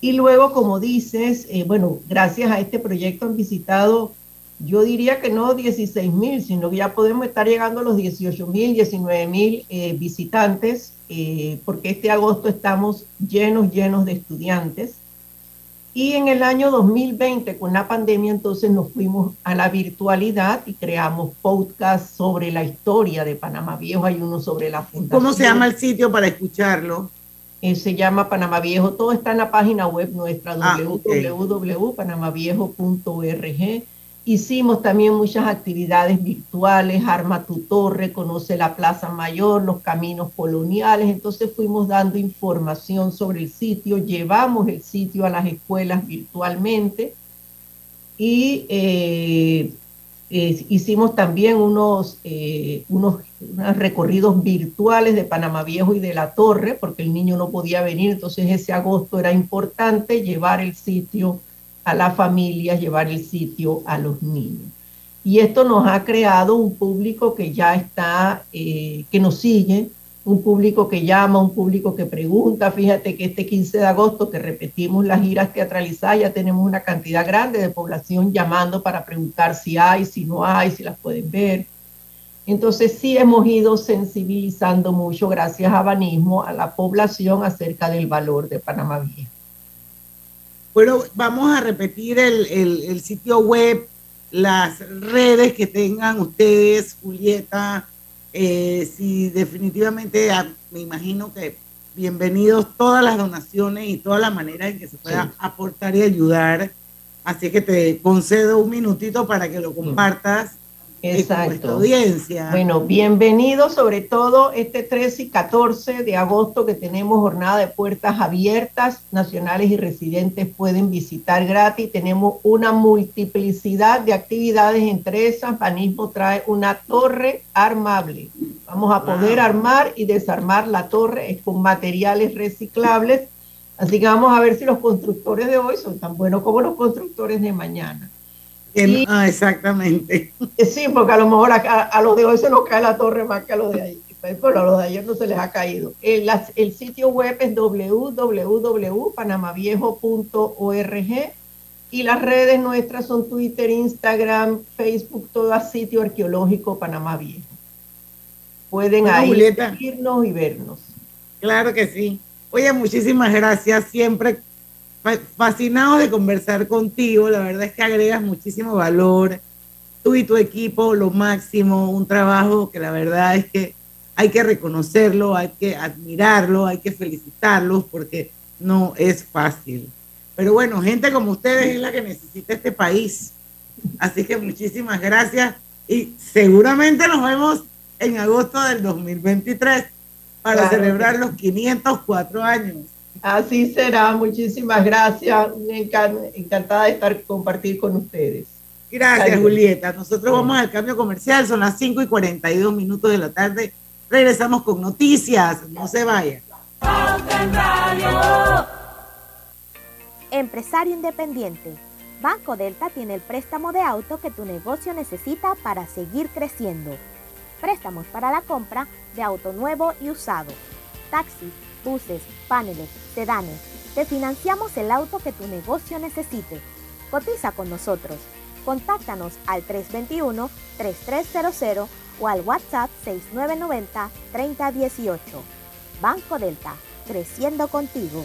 Y luego, como dices, eh, bueno, gracias a este proyecto han visitado, yo diría que no 16 mil, sino que ya podemos estar llegando a los 18 mil, 19 mil eh, visitantes, eh, porque este agosto estamos llenos, llenos de estudiantes. Y en el año 2020, con la pandemia, entonces nos fuimos a la virtualidad y creamos podcasts sobre la historia de Panamá Viejo. Hay uno sobre la fundación. ¿Cómo se llama el sitio para escucharlo? Eh, se llama Panamá Viejo. Todo está en la página web nuestra, Ah, www.panamaviejo.org. Hicimos también muchas actividades virtuales, Arma tu Torre, conoce la Plaza Mayor, los caminos coloniales. Entonces fuimos dando información sobre el sitio, llevamos el sitio a las escuelas virtualmente y eh, eh, hicimos también unos, eh, unos, unos recorridos virtuales de Panamá Viejo y de la Torre, porque el niño no podía venir, entonces ese agosto era importante llevar el sitio a la familia, llevar el sitio a los niños. Y esto nos ha creado un público que ya está, eh, que nos sigue, un público que llama, un público que pregunta. Fíjate que este 15 de agosto que repetimos las giras teatralizadas, ya tenemos una cantidad grande de población llamando para preguntar si hay, si no hay, si las pueden ver. Entonces sí hemos ido sensibilizando mucho, gracias a Banismo, a la población acerca del valor de Panamá Viejo. Bueno, vamos a repetir el, el- el sitio web, las redes que tengan ustedes, Julieta. eh, si definitivamente ah, me imagino que bienvenidos todas las donaciones y toda la manera en que se pueda Sí. aportar y ayudar. Así que te concedo un minutito para que lo compartas Exacto. audiencia. Bueno, bienvenidos sobre todo este 13 y 14 de agosto que tenemos jornada de puertas abiertas, nacionales y residentes pueden visitar gratis. Tenemos una multiplicidad de actividades, entre esas, Banismo trae una torre armable. Vamos a poder Wow. armar y desarmar la torre es con materiales reciclables. Así que vamos a ver si los constructores de hoy son tan buenos como los constructores de mañana. Ah, exactamente. Sí, porque a lo mejor a, a los de hoy se nos cae la torre más que a los de ayer. Pero a los de ayer no se les ha caído. El, las- el sitio web es www.panamaviejo.org y las redes nuestras son Twitter, Instagram, Facebook, todo a sitio arqueológico Panamá Viejo. Pueden Bueno, ahí Julieta. seguirnos y vernos. Claro que sí. Oye, muchísimas gracias. Siempre fascinados de conversar contigo. La verdad es que agregas muchísimo valor. Tú y tu equipo, lo máximo. Un trabajo que la verdad es que hay que reconocerlo, hay que admirarlo, hay que felicitarlos porque no es fácil. Pero bueno, gente como ustedes es la que necesita este país. Así que muchísimas gracias y seguramente nos vemos en agosto del 2023 para Claro. celebrar los 504 años. Así será. Muchísimas gracias. Encantada de estar compartir con ustedes. Gracias, Salud. Julieta. Nosotros vamos al cambio comercial, son las 5 y 42 minutos de la tarde. Regresamos con noticias, no se vayan. Empresario independiente. Banco Delta tiene el préstamo de auto que tu negocio necesita para seguir creciendo. Préstamos para la compra de auto nuevo y usado. Taxis, buses, paneles, sedanes. Te financiamos el auto que tu negocio necesite. Cotiza con nosotros. Contáctanos al 321-3300 o al WhatsApp 6990-3018. Banco Delta, creciendo contigo.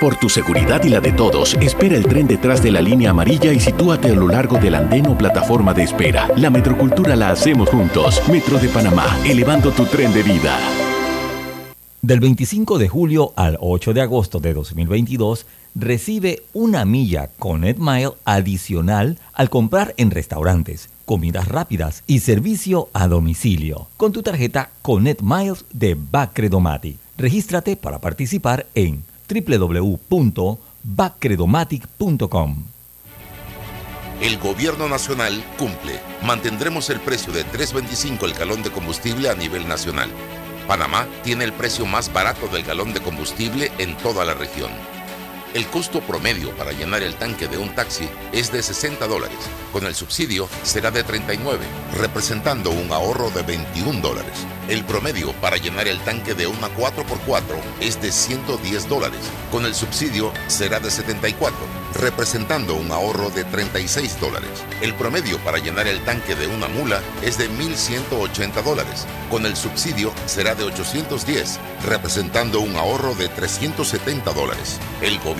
Por tu seguridad y la de todos, espera el tren detrás de la línea amarilla y sitúate a lo largo del andén o plataforma de espera. La metrocultura la hacemos juntos. Metro de Panamá, elevando tu tren de vida. Del 25 de julio al 8 de agosto de 2022, recibe una milla con Mile adicional al comprar en restaurantes, comidas rápidas y servicio a domicilio con tu tarjeta Connect Miles de Bacredomatic. Regístrate para participar en www.bacredomatic.com. El gobierno nacional cumple. Mantendremos el precio de 3.25 el galón de combustible a nivel nacional. Panamá tiene el precio más barato del galón de combustible en toda la región. El costo promedio para llenar el tanque de un taxi es de 60 dólares. Con el subsidio será de 39, representando un ahorro de 21 dólares. El promedio para llenar el tanque de una 4x4 es de 110 dólares. Con el subsidio será de 74, representando un ahorro de 36 dólares. El promedio para llenar el tanque de una mula es de 1.180 dólares. Con el subsidio será de 810, representando un ahorro de 370 dólares. El gobierno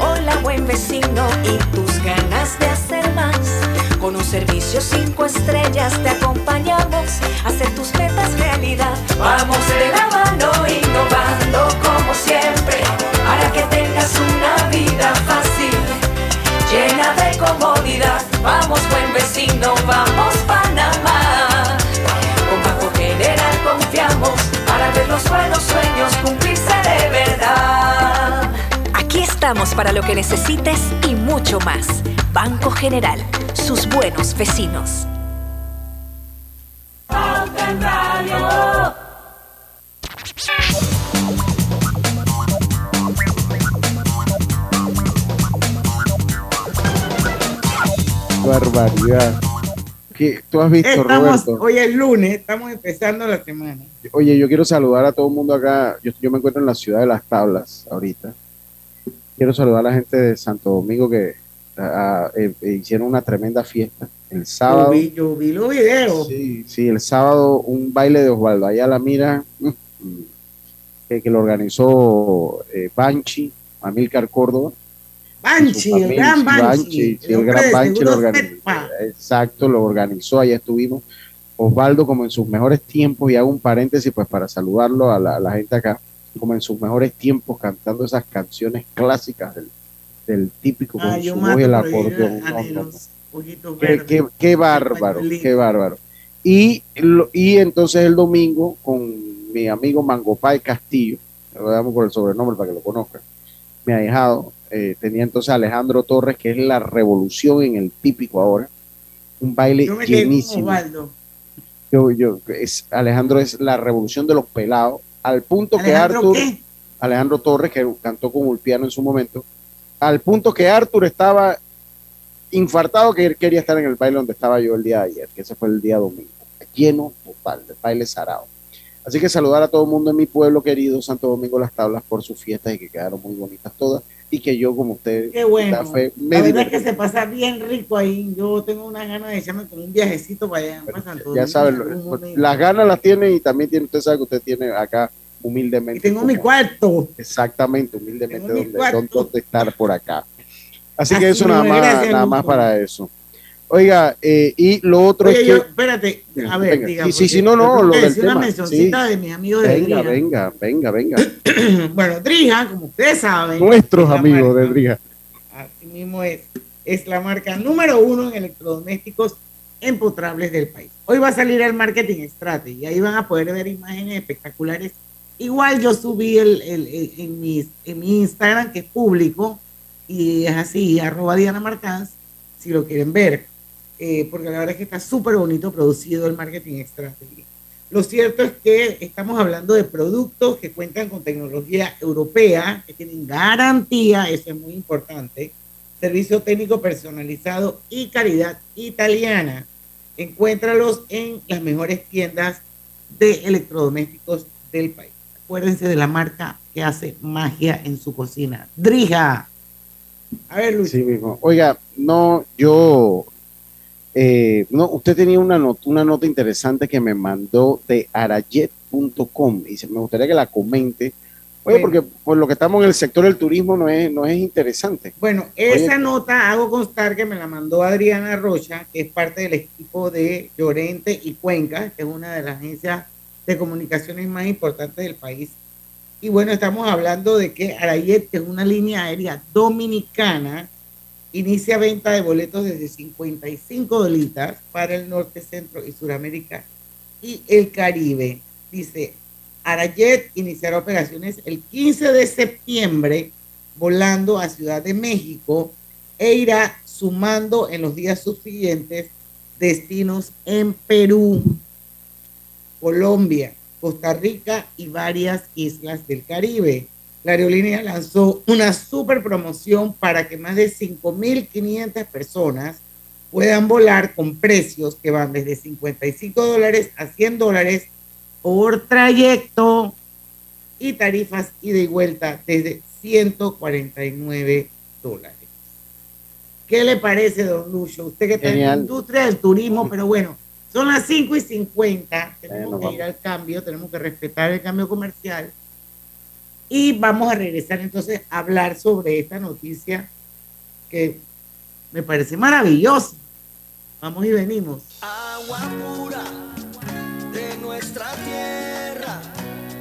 Hola buen vecino y tus ganas de hacer más. Con un servicio cinco estrellas te acompañamos estamos para lo que necesites y mucho más. Banco General, sus buenos vecinos. Barbaridad. ¿Qué? ¿Tú has visto, Estamos, Roberto? hoy es lunes, estamos empezando la semana. Oye, yo quiero saludar a todo el mundo acá. Yo, yo me encuentro en la ciudad de Las Tablas ahorita. Quiero saludar a la gente de Santo Domingo que ah, eh, eh, hicieron una tremenda fiesta el sábado. Yo vi, yo vi los videos. Sí, sí, el sábado un baile de Osvaldo Ayala Mira, que, que lo organizó eh, Banchi, Amílcar Córdoba. Banchi, el gran Banchi. sí, el gran Banchi lo organizó. Exacto, lo organizó, allá estuvimos. Osvaldo como en sus mejores tiempos, y hago un paréntesis pues para saludarlo a la, a la gente acá, como en sus mejores tiempos cantando esas canciones clásicas del, del típico con Ah, su voz y el acordeón. No, no, no. Qué, qué- qué bárbaro, qué bárbaro. Y, y entonces el domingo con mi amigo Mangopay Castillo, lo damos por el sobrenombre para que lo conozcan, mi ahijado, eh, tenía entonces a Alejandro Torres, que es la revolución en el típico ahora, un baile Yo me llenísimo. Yo, yo, es, Alejandro es la revolución de los pelados, al punto que ¿Alejandro Arthur, qué? Alejandro Torres, que cantó con Ulpiano en su momento, al punto que Arthur estaba infartado que él quería estar en el baile donde estaba yo el día de ayer, que ese fue el día domingo, lleno total, de baile sarao. Así que saludar a todo el mundo en mi pueblo querido, Santo Domingo Las Tablas, por sus fiestas y que quedaron muy bonitas todas, y que yo, como ustedes, Qué bueno. la fe, me La verdad es que se pasa bien rico ahí. Yo tengo unas ganas de echarme como un viajecito para allá. para Santo ya saben, las ganas las tiene y también tiene, usted sabe que usted tiene acá humildemente. Y tengo como- mi cuarto. Exactamente, humildemente donde, donde, donde estar por acá. Así que Así eso nada más, nada más para eso. Oiga, eh, y lo otro Oye, es yo, que... espérate, a ver, Venga, diga, sí, no, no, lo del decir una mencioncita sí. de mis amigos de Venga, Drija. venga, venga, venga. Bueno, Drija, como ustedes saben, Nuestros es amigos marca- de Drija. Así mismo es. Es la marca número uno en electrodomésticos empotrables del país. Hoy va a salir el Marketing Strategy y ahí van a poder ver imágenes espectaculares. Igual yo subí el, el- el- en, mis, en mi Instagram, que es público, Y es así, arroba Diana Martans, si lo quieren ver, eh, porque la verdad es que está súper bonito producido el marketing strategy. Lo cierto es que estamos hablando de productos que cuentan con tecnología europea, que tienen garantía, eso es muy importante, servicio técnico personalizado y calidad italiana. Encuéntralos en las mejores tiendas de electrodomésticos del país. Acuérdense de la marca que hace magia en su cocina. Drija. A ver, Luis. Sí, mismo. Oiga, no, yo. Eh, no, usted tenía una, not- una nota interesante que me mandó de arayet.com y se- me gustaría que la comente. Oye, Bueno. porque por lo que estamos en el sector del turismo no es, no es interesante. Bueno, esa nota hago constar que me la mandó Adriana Rocha, que es parte del equipo de Llorente y Cuenca, que es una de las agencias de comunicaciones más importantes del país. Y bueno, estamos hablando de que Arayet, que es una línea aérea dominicana, inicia venta de boletos desde 55 dolitas para el norte, centro y suramérica y el Caribe. Dice, Arayet iniciará operaciones el 15 de septiembre volando a Ciudad de México e irá sumando en los días subsiguientes destinos en Perú, Colombia, Costa Rica y varias islas del Caribe. La aerolínea lanzó una super promoción para que más de 5.500 personas puedan volar con precios que van desde 55 dólares a 100 dólares por trayecto y tarifas ida y vuelta desde 149 dólares. ¿Qué le parece, don Lucho? Usted que está en la industria del turismo, pero bueno, son las 5 y 50, tenemos que ir al cambio, tenemos que respetar el cambio comercial y vamos a regresar entonces a hablar sobre esta noticia que me parece maravillosa. Vamos y venimos. Agua pura de nuestra tierra,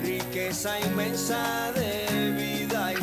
riqueza inmensa de.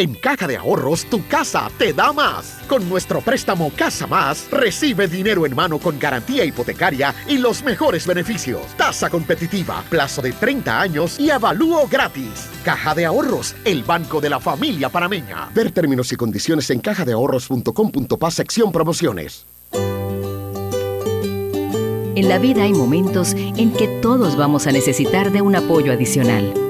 En Caja de Ahorros, tu casa te da más. Con nuestro préstamo Casa Más, recibe dinero en mano con garantía hipotecaria y los mejores beneficios. Tasa competitiva, plazo de 30 años y avalúo gratis. Caja de Ahorros, el banco de la familia panameña. Ver términos y condiciones en cajadeahorros.com.pa sección promociones. En la vida hay momentos en que todos vamos a necesitar de un apoyo adicional.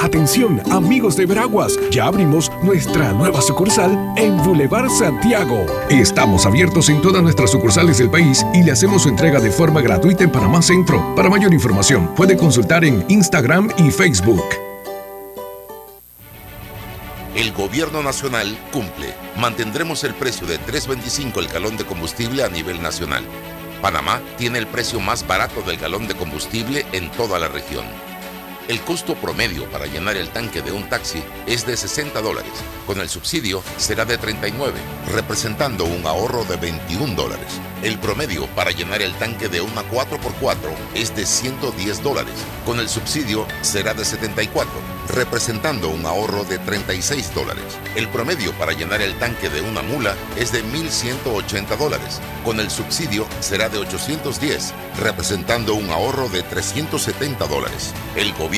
Atención, amigos de Veraguas, ya abrimos nuestra nueva sucursal en Boulevard Santiago. Estamos abiertos en todas nuestras sucursales del país y le hacemos su entrega de forma gratuita en Panamá Centro. Para mayor información, puede consultar en Instagram y Facebook. El gobierno nacional cumple. Mantendremos el precio de 3.25 el galón de combustible a nivel nacional. Panamá tiene el precio más barato del galón de combustible en toda la región. El costo promedio para llenar el tanque de un taxi es de 60 dólares. Con el subsidio será de 39, representando un ahorro de 21 dólares. El promedio para llenar el tanque de una 4x4 es de 110 dólares. Con el subsidio será de 74, representando un ahorro de 36 dólares. El promedio para llenar el tanque de una mula es de 1.180 dólares. Con el subsidio será de 810, representando un ahorro de 370 dólares. El gobierno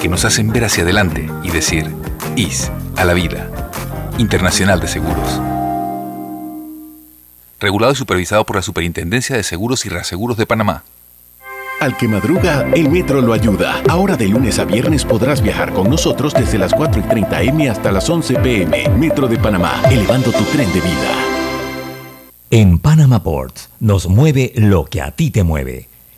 que nos hacen ver hacia adelante y decir, IS a la vida. Internacional de Seguros. regulado y supervisado por la Superintendencia de Seguros y Reaseguros de Panamá. Al que madruga, el metro lo ayuda. Ahora de lunes a viernes podrás viajar con nosotros desde las 4 y 30 M hasta las 11 PM. Metro de Panamá, elevando tu tren de vida. En Panama Ports nos mueve lo que a ti te mueve.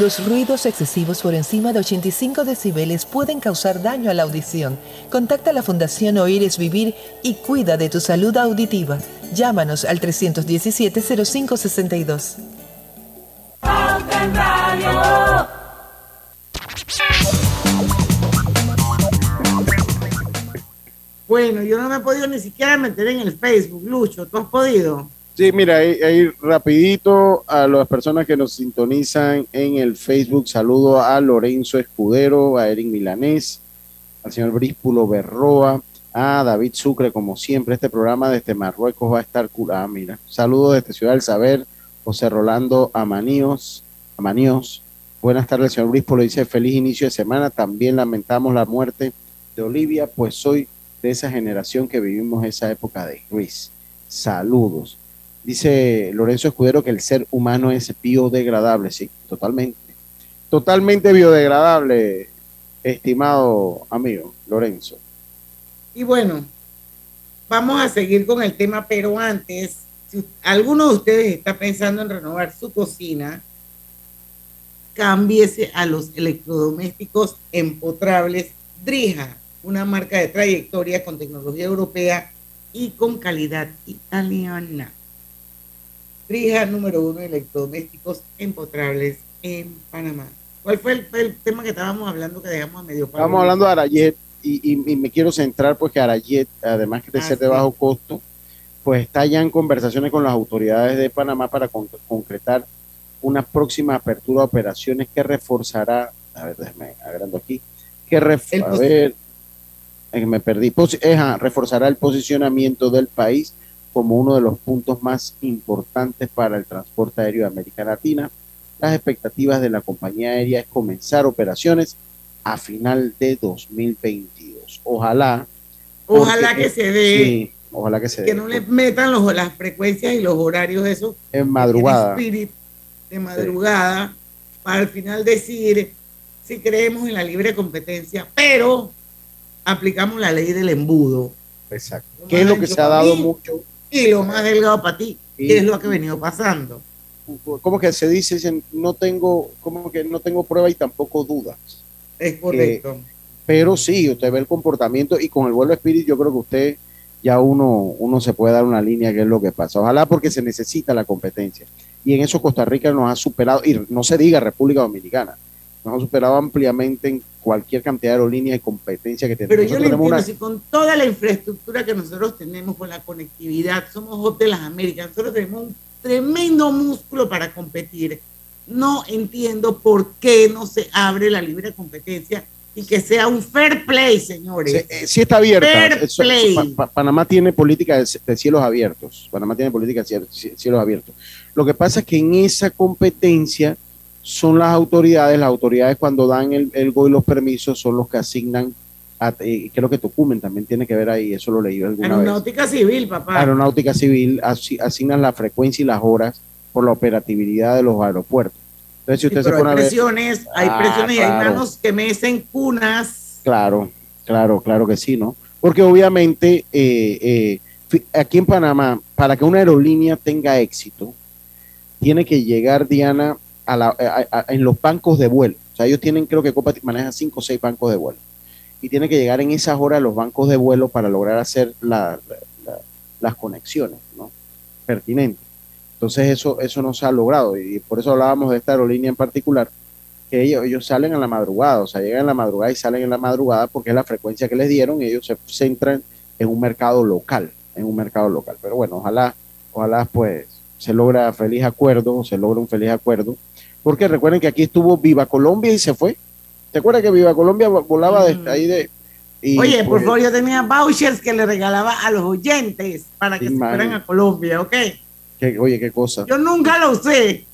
Los ruidos excesivos por encima de 85 decibeles pueden causar daño a la audición. Contacta a la Fundación Oír es Vivir y cuida de tu salud auditiva. Llámanos al 317-0562. Bueno, yo no me he podido ni siquiera meter en el Facebook, Lucho. ¿Tú has podido? Sí, mira, ahí, rapidito a las personas que nos sintonizan en el Facebook, saludo a Lorenzo Escudero, a Eric Milanés, al señor Bríspulo Berroa, a David Sucre, como siempre, este programa desde Marruecos va a estar curado, mira. Saludos desde Ciudad del Saber, José Rolando Amaníos, Amaníos. Buenas tardes, señor Bríspulo, dice feliz inicio de semana, también lamentamos la muerte de Olivia, pues soy de esa generación que vivimos esa época de Luis. Saludos. Dice Lorenzo Escudero que el ser humano es biodegradable, sí, totalmente. Totalmente biodegradable, estimado amigo Lorenzo. Y bueno, vamos a seguir con el tema, pero antes, si alguno de ustedes está pensando en renovar su cocina, cámbiese a los electrodomésticos empotrables Drija, una marca de trayectoria con tecnología europea y con calidad italiana. Número uno de electrodomésticos empotrables en Panamá. ¿Cuál fue el, el tema que estábamos hablando que dejamos a medio Estamos hablando de Arayet y, y- y me quiero centrar pues que Arayet, además de Ah, ser de sí. bajo costo, pues está ya en conversaciones con las autoridades de Panamá para con- concretar una próxima apertura de operaciones que reforzará, a ver, déjame agrando aquí, que ref- a ver, me perdí, reforzará el posicionamiento del país como uno de los puntos más importantes para el transporte aéreo de América Latina. Las expectativas de la compañía aérea es comenzar operaciones a final de 2022. Ojalá. Ojalá porque- que se dé, Sí, ojalá que se que dé. no le metan los, las frecuencias y los horarios esos En madrugada. Spirit de madrugada para al final decir si creemos en la libre competencia, pero aplicamos la ley del embudo. Exacto. Que es lo que se ha dado mucho. Y lo más delgado para ti, Y- que es lo que ha venido pasando. Como que se dice, dicen, no tengo, como que no tengo prueba y tampoco dudas. Es correcto. Pero sí, usted ve el comportamiento y con el vuelo Spirit yo creo que usted ya uno, uno se puede dar una línea que es lo que pasa. Ojalá porque se necesita la competencia. Y en eso Costa Rica nos ha superado, y no se diga República Dominicana, nos ha superado ampliamente en cualquier cantidad de aerolíneas y competencia que tenemos. Pero yo le entiendo, una- si con toda la infraestructura que nosotros tenemos, con la conectividad, somos hub de las Américas, nosotros tenemos un tremendo músculo para competir. No entiendo por qué no se abre la libre competencia y que sea un fair play, señores. Sí, eh, sí está abierta. Fair play. Pa- Pa- Panamá tiene política de, de cielos abiertos. Panamá tiene política de ciel- cie- cielos abiertos. Lo que pasa es que en esa competencia son las autoridades, las autoridades cuando dan el, el go y los permisos son los que asignan, a, eh, creo que Tocumen también tiene que ver ahí, eso lo leí alguna vez. Aeronáutica civil, papá. Aeronáutica Civil asi- asignan la frecuencia y las horas por la operatividad de los aeropuertos. Entonces, si Sí, usted se pero hay pone a ver, presiones, hay Ah, presiones y hay claro. manos que mecen cunas. Claro, claro, claro que sí, ¿no? Porque obviamente eh, eh, aquí en Panamá, para que una aerolínea tenga éxito, tiene que llegar, Diana, a la, a- a- en los bancos de vuelo. O sea, ellos tienen, creo que Copa maneja cinco o seis bancos de vuelo. Y tiene que llegar en esas horas a los bancos de vuelo para lograr hacer la- la- la- las conexiones, ¿no? Pertinentes. Entonces eso, eso no se ha logrado y por eso hablábamos de esta aerolínea en particular, que ellos, ellos salen en la madrugada, o sea, llegan en la madrugada y salen en la madrugada porque es la frecuencia que les dieron y ellos se centran en un mercado local, en un mercado local. Pero bueno, ojalá, ojalá pues se logra feliz acuerdo, se logra un feliz acuerdo, Porque recuerden que aquí estuvo Viva Colombia y se fue. ¿Te acuerdas que Viva Colombia volaba desde ahí de... y, Oye, por pues, favor, yo tenía vouchers que le regalaba a los oyentes para que se fueran a Colombia, ¿ok? que- oye, qué cosa. Yo nunca lo usé.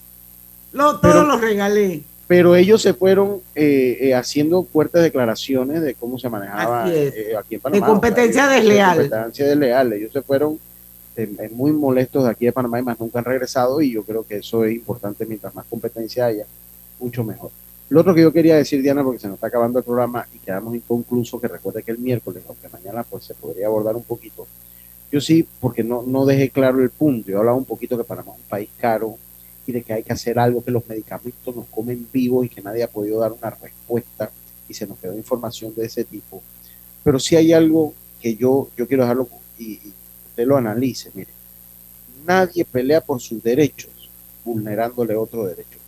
Lo, todos los regalé. Pero ellos se fueron eh, eh, haciendo fuertes declaraciones de cómo se manejaba es. eh, aquí en De Panamá. competencia O sea, desleal. De competencia desleal. Ellos se fueron eh, eh, muy molestos de aquí de Panamá y más nunca han regresado y yo creo que eso es importante. Mientras más competencia haya, mucho mejor. Lo otro que yo quería decir, Diana, porque se nos está acabando el programa y quedamos inconclusos, que recuerde que el miércoles, aunque mañana pues se podría abordar un poquito, yo sí, porque no, no dejé claro el punto. Yo hablaba un poquito que Panamá es un país caro y de que hay que hacer algo, que los medicamentos nos comen vivos y que nadie ha podido dar una respuesta y se nos quedó información de ese tipo. Pero sí hay algo que yo, yo quiero dejarlo y usted lo analice. Mire, nadie pelea por sus derechos vulnerándole otro derecho,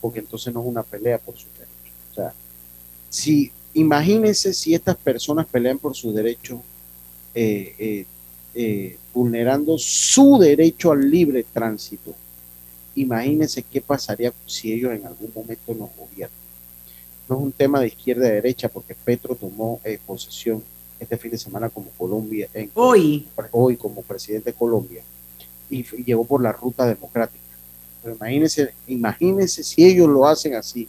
porque entonces no es una pelea por sus derechos. O sea, si imagínense si estas personas pelean por sus derechos eh, eh, eh, vulnerando su derecho al libre tránsito. Imagínense qué pasaría si ellos en algún momento nos gobiernan. No es un tema de izquierda derecha, porque Petro tomó posesión este fin de semana como Colombia, en, hoy. hoy como presidente de Colombia, y, llegó por la ruta democrática. Pero imagínense, imagínense si ellos lo hacen así,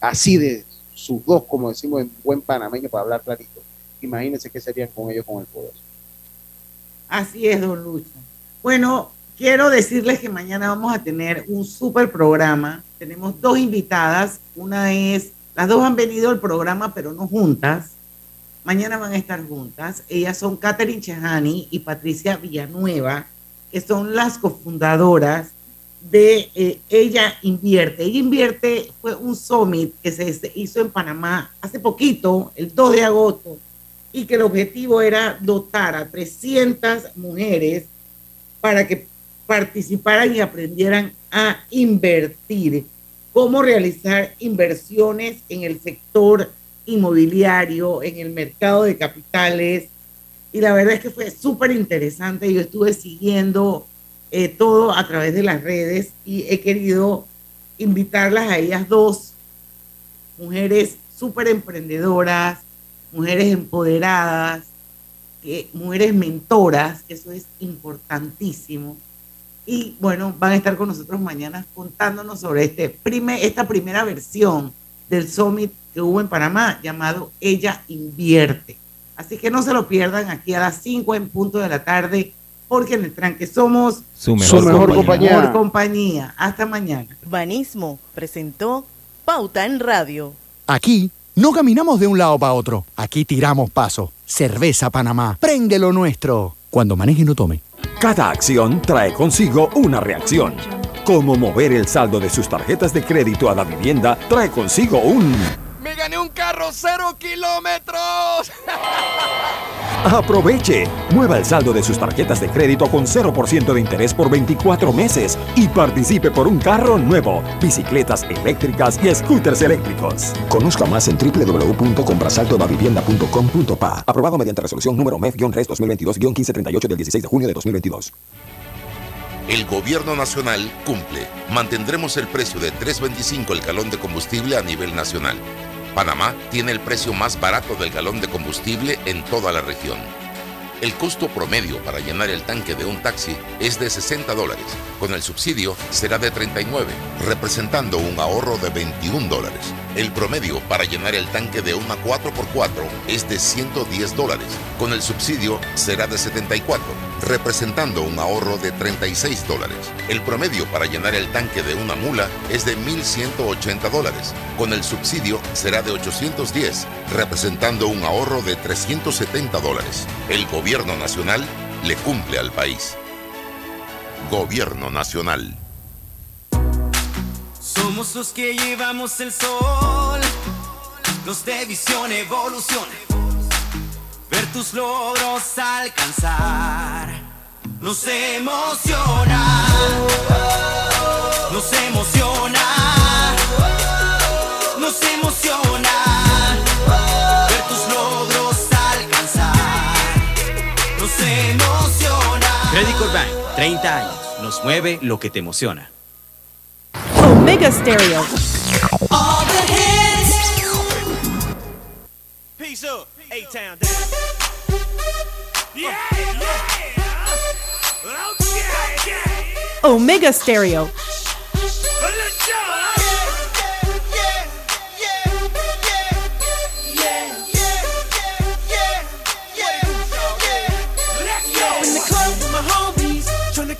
así de sus dos, como decimos en buen panameño para hablar clarito. Imagínense qué serían con ellos con el poder. Así es, don Lucho. Bueno, quiero decirles que mañana vamos a tener un súper programa. Tenemos dos invitadas. Una es, las dos han venido al programa, pero no juntas. Mañana van a estar juntas. Ellas son Catherine Chehani y Patricia Villanueva, que son las cofundadoras de eh, Ella Invierte. Ella Invierte fue un summit que se hizo en Panamá hace poquito, el 2 de agosto, y que el objetivo era dotar a 300 mujeres para que participaran y aprendieran a invertir, cómo realizar inversiones en el sector inmobiliario, en el mercado de capitales. Y la verdad es que fue súper interesante. Yo estuve siguiendo eh, todo a través de las redes y he querido invitarlas a ellas dos, mujeres súper emprendedoras, mujeres empoderadas, que, mujeres mentoras, eso es importantísimo. Y bueno, van a estar con nosotros mañana contándonos sobre este prime- esta primera versión del summit que hubo en Panamá llamado Ella Invierte. Así que no se lo pierdan aquí a las 5 en punto de la tarde, porque en el tranque somos Su mejor, mejor compañía. compañía. mejor compañía. Hasta mañana. Banismo presentó Pauta en Radio. Aquí no caminamos de un lado para otro. Aquí tiramos paso. Cerveza Panamá. Prende lo nuestro. Cuando maneje no tome. Cada acción trae consigo una reacción. Como mover el saldo de sus tarjetas de crédito a la vivienda trae consigo un... ¡Me gané un carro cero kilómetros! Aproveche. Mueva el saldo de sus tarjetas de crédito con 0% de interés por 24 meses y participe por un carro nuevo, bicicletas eléctricas y scooters eléctricos. Conozca más en www.comprasaldodavivienda.com.pa. Aprobado mediante resolución número MEF-RES 2022-1538 del 16 de junio de 2022. El gobierno nacional cumple. Mantendremos el precio de 3.25 el galón de combustible a nivel nacional. Panamá tiene el precio más barato del galón de combustible en toda la región. El costo promedio para llenar el tanque de un taxi es de 60 dólares. Con el subsidio será de 39, representando un ahorro de 21 dólares. El promedio para llenar el tanque de una 4x4 es de 110 dólares. Con el subsidio será de 74, representando un ahorro de 36 dólares. El promedio para llenar el tanque de una mula es de 1.180 dólares. Con el subsidio será de 810, representando un ahorro de 370 dólares. El gobierno nacional le cumple al país. Gobierno nacional. Somos los que llevamos el sol, los de visión, evolución. Ver tus logros alcanzar, nos emociona, nos emociona, nos emociona. Credicor Bank, 30 años. Nos mueve lo que te emociona. Omega Stereo. All the hits. Peace up. Eight town. Yeah, yeah. Okay, yeah. Omega Stereo.